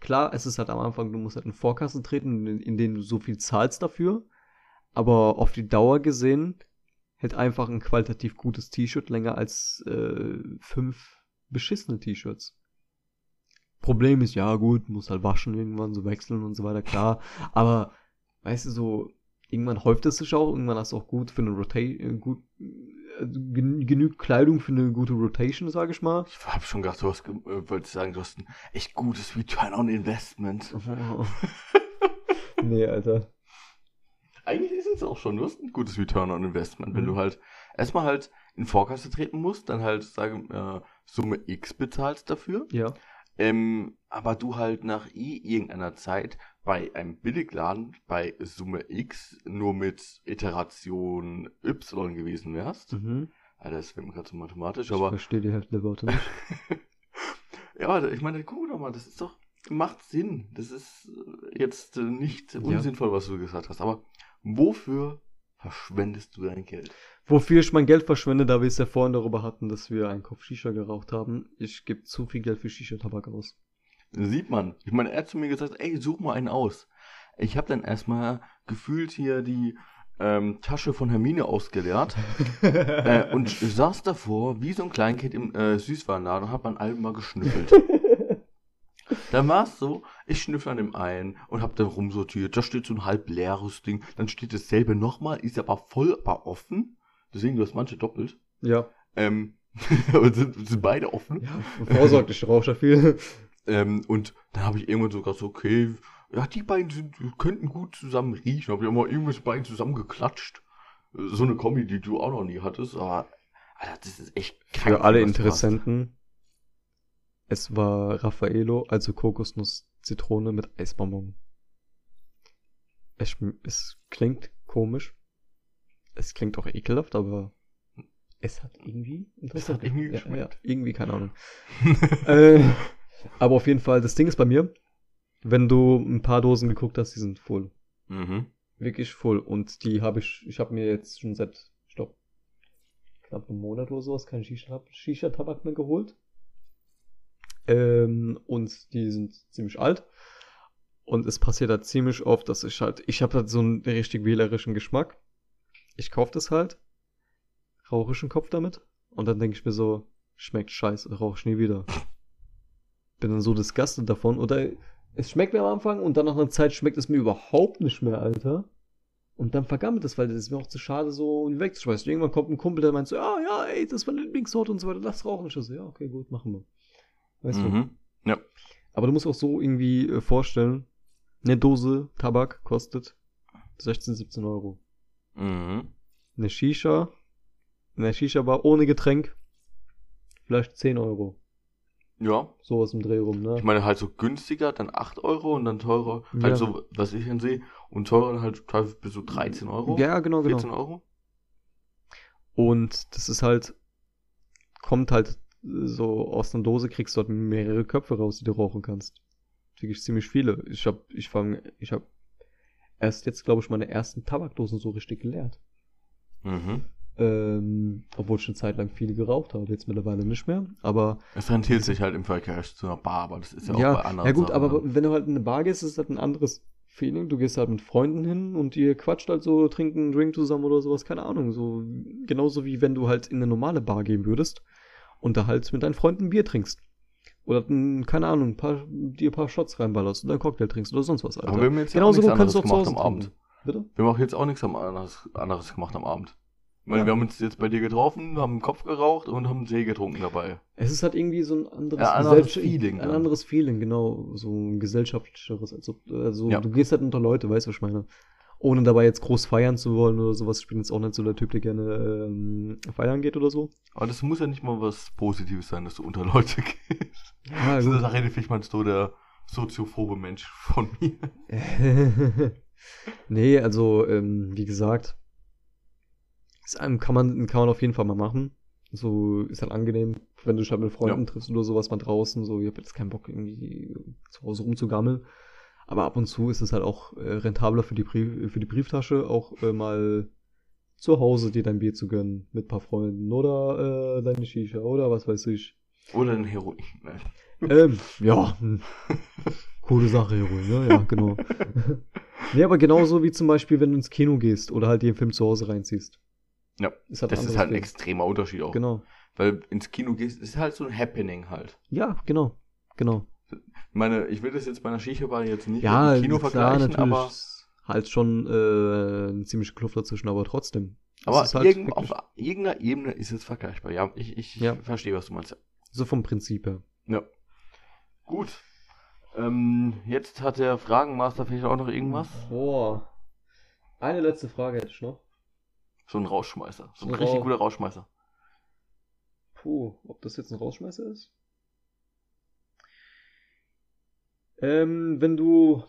Klar, es ist halt am Anfang, du musst halt in Vorkassen treten, in, in denen du so viel zahlst dafür. Aber auf die Dauer gesehen hält einfach ein qualitativ gutes T-Shirt länger als äh, fünf beschissene T-Shirts. Problem ist, ja gut, muss halt waschen irgendwann, so wechseln und so weiter, klar. Aber, weißt du, so, irgendwann häuft es sich auch, irgendwann hast du auch gut für eine Rotation, gut, gen genügend Kleidung für eine gute Rotation, sag ich mal. Ich habe schon gedacht, du hast, äh, wolltest sagen, du hast ein echt gutes Return on Investment. nee, Alter. Eigentlich ist es auch schon, du hast ein gutes Return on Investment. Wenn Mhm. du halt erstmal halt in Vorkasse treten musst, dann halt, sagen, äh, Summe X bezahlst dafür. Ja. Ähm, aber du halt nach i irgendeiner Zeit bei einem Billigladen bei Summe X nur mit Iteration Y gewesen wärst. Mhm. Alter, das wird mir gerade so mathematisch, Ich aber verstehe die Hälfte der Worte nicht. ja, ich meine, guck doch mal, das ist doch, macht Sinn. Das ist äh, jetzt äh, nicht unsinnvoll, was du gesagt hast, aber wofür verschwendest du dein Geld? Wofür ich mein Geld verschwende, da wir es ja vorhin darüber hatten, dass wir einen Kopf Shisha geraucht haben. Ich gebe zu viel Geld für Shisha-Tabak aus. Sieht man. Ich meine, er hat zu mir gesagt, ey, such mal einen aus. Ich habe dann erstmal gefühlt hier die ähm, Tasche von Hermine ausgeleert äh, und saß davor wie so ein Kleinkind im äh, Süßwarenladen und hab an allem mal geschnüffelt. Dann war es so, ich schnüffel an dem einen und hab dann rumsortiert. Da steht so ein halb leeres Ding. Dann steht dasselbe nochmal, ist aber voll, aber offen. Deswegen, du hast manche doppelt. ja. Ähm, aber sind, sind beide offen. Ja, vorsorglich, ich rauche ja viel. Ähm, und dann habe ich irgendwann sogar so, okay, ja, die beiden sind, könnten gut zusammen riechen. Habe ich auch mal irgendwas beiden zusammengeklatscht. So eine Kombi, die du auch noch nie hattest. Aber, Alter, das ist echt krank, Für alle das passt. Interessenten, es war Raffaello, also Kokosnuss Zitrone mit Eisbonbon. Es, es klingt komisch. Es klingt auch ekelhaft, aber es hat irgendwie interessant. hat irgendwie ja, ja, geschmeckt. irgendwie, keine Ahnung. äh, aber auf jeden Fall, das Ding ist bei mir, wenn du ein paar Dosen geguckt hast, die sind voll. Mhm. Wirklich voll. Und die habe ich, ich habe mir jetzt schon seit, ich glaube, knapp einem Monat oder sowas keinen Shisha- Shisha-Tabak mehr geholt. Ähm, und die sind ziemlich alt. Und es passiert halt ziemlich oft, dass ich halt, ich habe halt so einen richtig wählerischen Geschmack. Ich kaufe das halt, rauche ich einen Kopf damit und dann denke ich mir so, schmeckt scheiße, rauche ich nie wieder. Bin dann so disgusted davon. Oder es schmeckt mir am Anfang und dann nach einer Zeit schmeckt es mir überhaupt nicht mehr, Alter. Und dann vergammelt es, weil das ist mir auch zu schade, so wegzuschmeißen. Irgendwann kommt ein Kumpel, der meint so, ja, ja, ey, das ist meine Lieblingssorte und so weiter, lass rauchen. Ich so, ja, okay, gut, machen wir. Weißt du? Mhm. Ja. Aber du musst auch so irgendwie äh, vorstellen, eine Dose Tabak kostet 16, 17 Euro. Mhm. Eine Shisha, eine Shisha-Bar ohne Getränk, vielleicht 10 Euro. Ja. So aus dem Dreh rum, ne? Ich meine halt so günstiger, dann 8 Euro und dann teurer, Ja. halt so, was ich dann sehe, und teurer dann halt bis so 13 Euro. ja, genau, genau. 14 Euro. Und das ist halt, kommt halt so aus einer Dose, kriegst du halt mehrere Köpfe raus, die du rauchen kannst. Wirklich ziemlich viele. Ich hab, ich fang, ich hab erst jetzt, glaube ich, meine ersten Tabakdosen so richtig geleert. Mhm. Ähm, obwohl ich eine Zeit lang viele geraucht habe, jetzt mittlerweile nicht mehr. Aber Es rentiert sich halt im Vergleich zu einer Bar, aber das ist ja auch ja, bei anderen ja gut, Sachen aber dann. wenn du halt in eine Bar gehst, ist es halt ein anderes Feeling. Du gehst halt mit Freunden hin und ihr quatscht halt so, trinken einen Drink zusammen oder sowas, keine Ahnung. So genauso wie wenn du halt in eine normale Bar gehen würdest und da halt mit deinen Freunden Bier trinkst. Oder ein, keine Ahnung, ein paar, dir ein paar Shots reinballerst oder einen Cocktail trinkst oder sonst was, Alter. Aber wir haben jetzt ja Genauso auch nichts anderes gemacht am Abend. trinken. Bitte? Wir haben auch jetzt auch nichts anderes, anderes gemacht am Abend. Ich meine, Ja. wir haben uns jetzt bei dir getroffen, haben einen Kopf geraucht und haben einen Tee getrunken dabei. Es ist halt irgendwie so ein anderes, Ja, ein anderes Feeling Ein dann. anderes Feeling, genau. So ein gesellschaftlicheres. Also, also Ja. du gehst halt unter Leute, weißt du, was ich meine? Ohne dabei jetzt groß feiern zu wollen oder sowas. Ich bin jetzt auch nicht so der Typ, der gerne ähm, feiern geht oder so. Aber das muss ja nicht mal was Positives sein, dass du unter Leute gehst. Ja, Also, da redet vielleicht mal so der soziophobe Mensch von mir. nee, also, ähm, wie gesagt, ist einem, kann, man, kann man auf jeden Fall mal machen. So ist halt angenehm, wenn du dich halt mit Freunden Ja. triffst oder sowas mal draußen. So, ich hab jetzt keinen Bock, irgendwie zu Hause rumzugammeln. Aber ab und zu ist es halt auch äh, rentabler für die, Brief, für die Brieftasche, auch äh, mal zu Hause dir dein Bier zu gönnen mit ein paar Freunden oder äh, deine Shisha oder was weiß ich. Oder ein Heroin. Ne? Ähm, ja, coole Sache, Heroin, ne? Ja, genau. nee, aber genauso wie zum Beispiel, wenn du ins Kino gehst oder halt dir einen Film zu Hause reinziehst. Ja, Ist halt Das ist halt ein extremer Unterschied auch. Genau. Weil ins Kino gehst, ist halt so ein Happening halt. Ja, genau. Genau. Ich meine, ich will das jetzt bei einer Shisha-Bar jetzt nicht Ja, mit dem Kino klar, vergleichen, natürlich. aber, ist Halt schon äh, eine ziemliche Kluft dazwischen, aber trotzdem. Aber halt irgend, auf irgendeiner Ebene ist es vergleichbar. Ja, ich, ich Ja. verstehe, was du meinst. So vom Prinzip her. Ja. Gut. Ähm, jetzt hat der Fragenmaster vielleicht auch noch irgendwas. Boah. Eine letzte Frage hätte ich noch. So ein Rausschmeißer. So ein ein richtig guter Rausschmeißer. Puh, ob das jetzt ein Rausschmeißer ist? Ähm, wenn du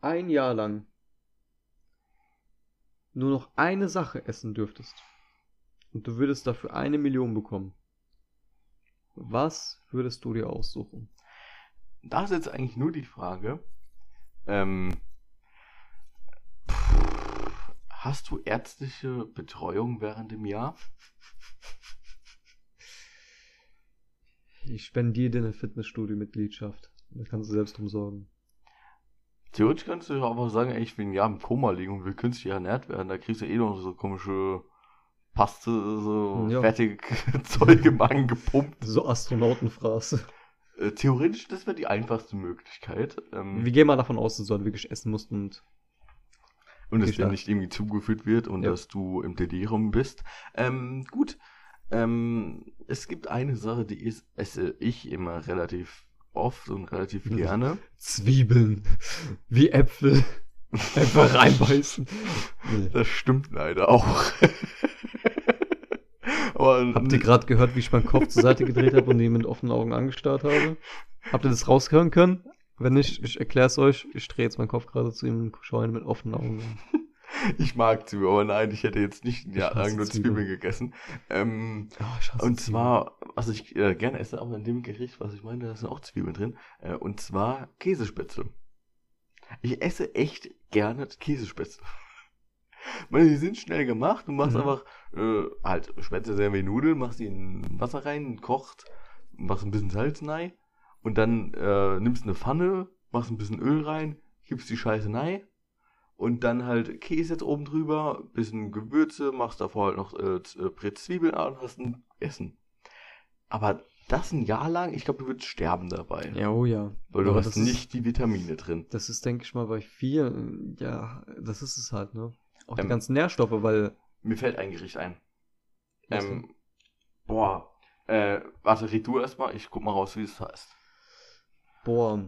ein Jahr lang nur noch eine Sache essen dürftest und du würdest dafür eine Million bekommen, was würdest du dir aussuchen? Da ist jetzt eigentlich nur die Frage, ähm, pff, hast du ärztliche Betreuung während dem Jahr? Ich spendiere dir eine Fitnessstudio-Mitgliedschaft. Da kannst du selbst drum sorgen. Theoretisch kannst du aber sagen, ey, ich will ein Jahr im Koma liegen und will künstlich ernährt werden. Da kriegst du eh noch so komische Paste, so Ja. fertig Zeug im Magen gepumpt. So Astronautenphrase. Äh, theoretisch, das wäre die einfachste Möglichkeit. Ähm, Wir gehen mal davon aus, dass du halt wirklich essen musst und und dass dir nicht irgendwie zugeführt wird und Ja. dass du im Delirium bist. Ähm, gut. Ähm, es gibt eine Sache, die ist, esse ich immer relativ oft und relativ Mhm. gerne. Zwiebeln. Wie Äpfel. Einfach reinbeißen. Nee. Das stimmt leider auch. Habt ihr gerade gehört, wie ich meinen Kopf zur Seite gedreht habe und ihn mit offenen Augen angestarrt habe? Habt ihr das raushören können? Wenn nicht, ich erkläre es euch. Ich drehe jetzt meinen Kopf gerade zu ihm und schaue ihn mit offenen Augen an. Ich mag Zwiebeln, aber nein, ich hätte jetzt nicht ein Ich Jahr hasse lang nur Zwiebeln. Zwiebeln gegessen. Ähm, Oh, und zwar, was ich äh, gerne esse, aber in dem Gericht, was ich meine, da sind auch Zwiebeln drin. Äh, und zwar Käsespätzle. Ich esse echt gerne Käsespätzle. Ich meine, die sind schnell gemacht. Du machst Mhm. einfach äh, halt Spätzle sehr wie Nudeln, machst die in Wasser rein, kocht, machst ein bisschen Salz rein und dann äh, nimmst eine Pfanne, machst ein bisschen Öl rein, gibst die Scheiße rein und dann halt Käse jetzt oben drüber, bisschen Gewürze, machst davor halt noch äh, äh, Brett Zwiebeln an und hast ein Essen. Aber das ein Jahr lang, ich glaube, du würdest sterben dabei. Ja, oh ja. Weil du Aber hast das ist- nicht die Vitamine drin. Das ist, denke ich mal, bei vielen, ja, das ist es halt, ne? Auch die Ähm, ganzen Nährstoffe, weil. Mir fällt ein Gericht ein. Ähm, boah. Äh, warte, red du erstmal, ich guck mal raus, wie es heißt. Boah,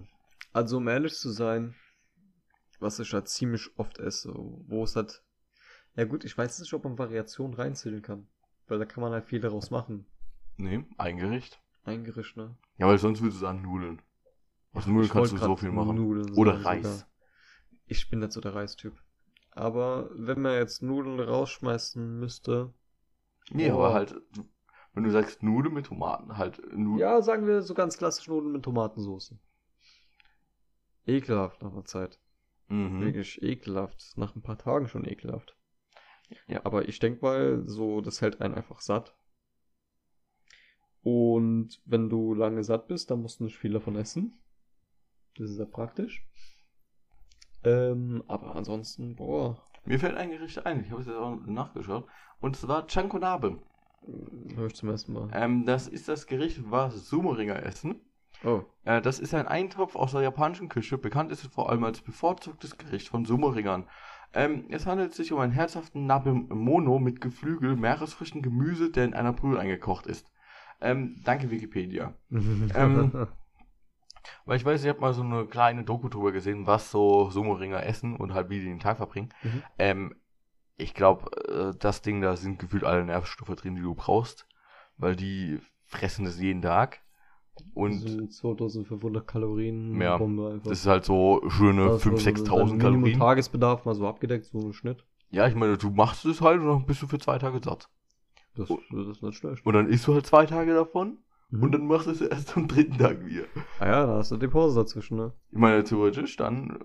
also um ehrlich zu sein, was ich halt ziemlich oft esse, wo es halt. Ja gut, ich weiß nicht, ob man Variationen reinzählen kann. Weil da kann man halt viel daraus machen. Nee, ein Gericht. Ein Gericht, ne? Ja, weil sonst würdest du sagen Nudeln. Aus Nudeln Ich kannst du so viel machen. Nudeln Oder Reis. sogar. Ich bin so der Reistyp. Aber wenn man jetzt Nudeln rausschmeißen müsste. Nee, Oh. aber halt, wenn du sagst Nudeln mit Tomaten, halt Nudeln. Ja, sagen wir so ganz klassisch Nudeln mit Tomatensauce. Ekelhaft nach einer Zeit. Mhm. Wirklich ekelhaft. Nach ein paar Tagen schon ekelhaft. Ja. Aber ich denke mal, so, das hält einen einfach satt. Und wenn du lange satt bist, dann musst du nicht viel davon essen. Das ist ja praktisch. Ähm, aber ansonsten, boah, Mir fällt ein Gericht ein, ich habe es jetzt auch nachgeschaut. Und zwar Chankonabe. höre ich zum ersten Mal. Ähm, das ist das Gericht, was Sumeringer essen. Oh, Äh, das ist ein Eintopf aus der japanischen Küche. Bekannt ist es vor allem als bevorzugtes Gericht von Sumeringern. Ähm, es handelt sich um einen herzhaften Nabe Mono mit Geflügel, Meeresfrüchten, Gemüse, der in einer Brühe eingekocht ist. Ähm, danke Wikipedia. Ähm, Weil ich weiß, ich habe mal so eine kleine Doku drüber gesehen, was so Sumeringer essen und halt wie die den Tag verbringen. Mhm. Ähm, ich glaube, äh, das Ding, da sind gefühlt alle Nährstoffe drin, die du brauchst. Weil die fressen es jeden Tag. Und so 2500 Kalorien Ja, Bombe einfach. das ist halt so schöne Also 5.000, so 6.000 dein Minimum Kalorien. Tagesbedarf mal so abgedeckt, so ein Schnitt. Ja, ich meine, du machst es halt und dann bist du für zwei Tage satt. Das, das ist nicht schlecht. Und dann isst du halt zwei Tage davon Mhm. und dann machst du es erst am dritten Tag wieder. ah ja, da hast du die Pause dazwischen, ne? Ich meine, theoretisch dann,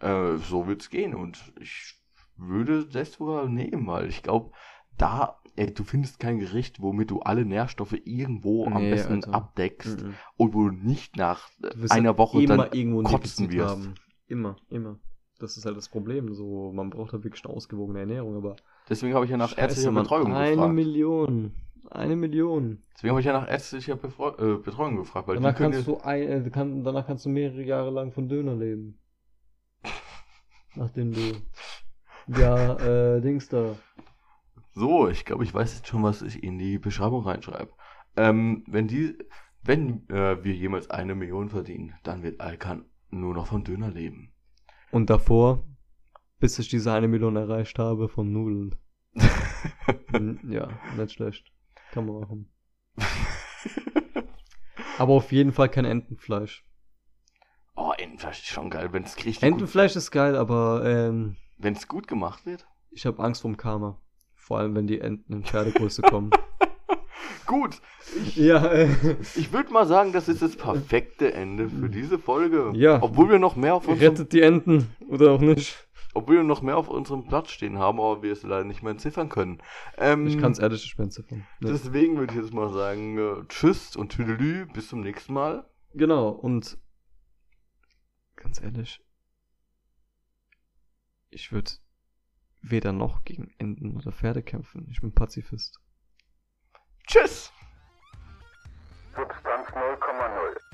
äh, so wird's gehen. Und ich würde das sogar nehmen, weil ich glaube, da, ey, du findest kein Gericht, womit du alle Nährstoffe irgendwo am Nee, besten Alter. abdeckst Mhm. und wo du nicht nach Du einer Woche immer dann irgendwo kotzen Defizit wirst. haben. Immer, immer. Das ist halt das Problem. So, man braucht halt wirklich eine ausgewogene Ernährung, aber. Deswegen habe ich ja nach Scheiße, ärztlicher Mann, Betreuung Eine gefragt. Million. Eine Million. Deswegen habe ich ja nach ärztlicher Befreu äh, Betreuung gefragt, weil Danach kannst, du ein, äh, kann, danach kannst du mehrere Jahre lang von Döner leben. Nachdem du. Ja, äh, Dings da. So, ich glaube, ich weiß jetzt schon, was ich in die Beschreibung reinschreibe. Ähm, wenn die, wenn äh, wir jemals eine Million verdienen, dann wird Alkan nur noch von Döner leben. Und davor, bis ich diese eine Million erreicht habe, von Nudeln. Hm, ja, nicht schlecht. Kann man machen. Aber auf jeden Fall kein Entenfleisch. oh, Entenfleisch ist schon geil, wenn es richtig Entenfleisch ist geil, aber ähm, Wenn es gut gemacht wird. ich habe Angst vorm Karma. Vor allem, wenn die Enten in Pferdegröße kommen. Gut, ich, ja, äh, ich würde mal sagen, das ist das perfekte Ende für diese Folge. Ja. Obwohl wir noch mehr auf unserem, rettet die Enten oder auch nicht. Obwohl wir noch mehr auf unserem Platz stehen haben, aber wir es leider nicht mehr entziffern können. Ähm, Ich kann es ehrlich nicht mehr entziffern. Nee. Deswegen würde ich jetzt mal sagen, äh, tschüss und tüdelü, bis zum nächsten Mal. Genau, und ganz ehrlich, ich würde weder noch gegen Enten oder Pferde kämpfen. Ich bin Pazifist. Tschüss! Substanz 0,0.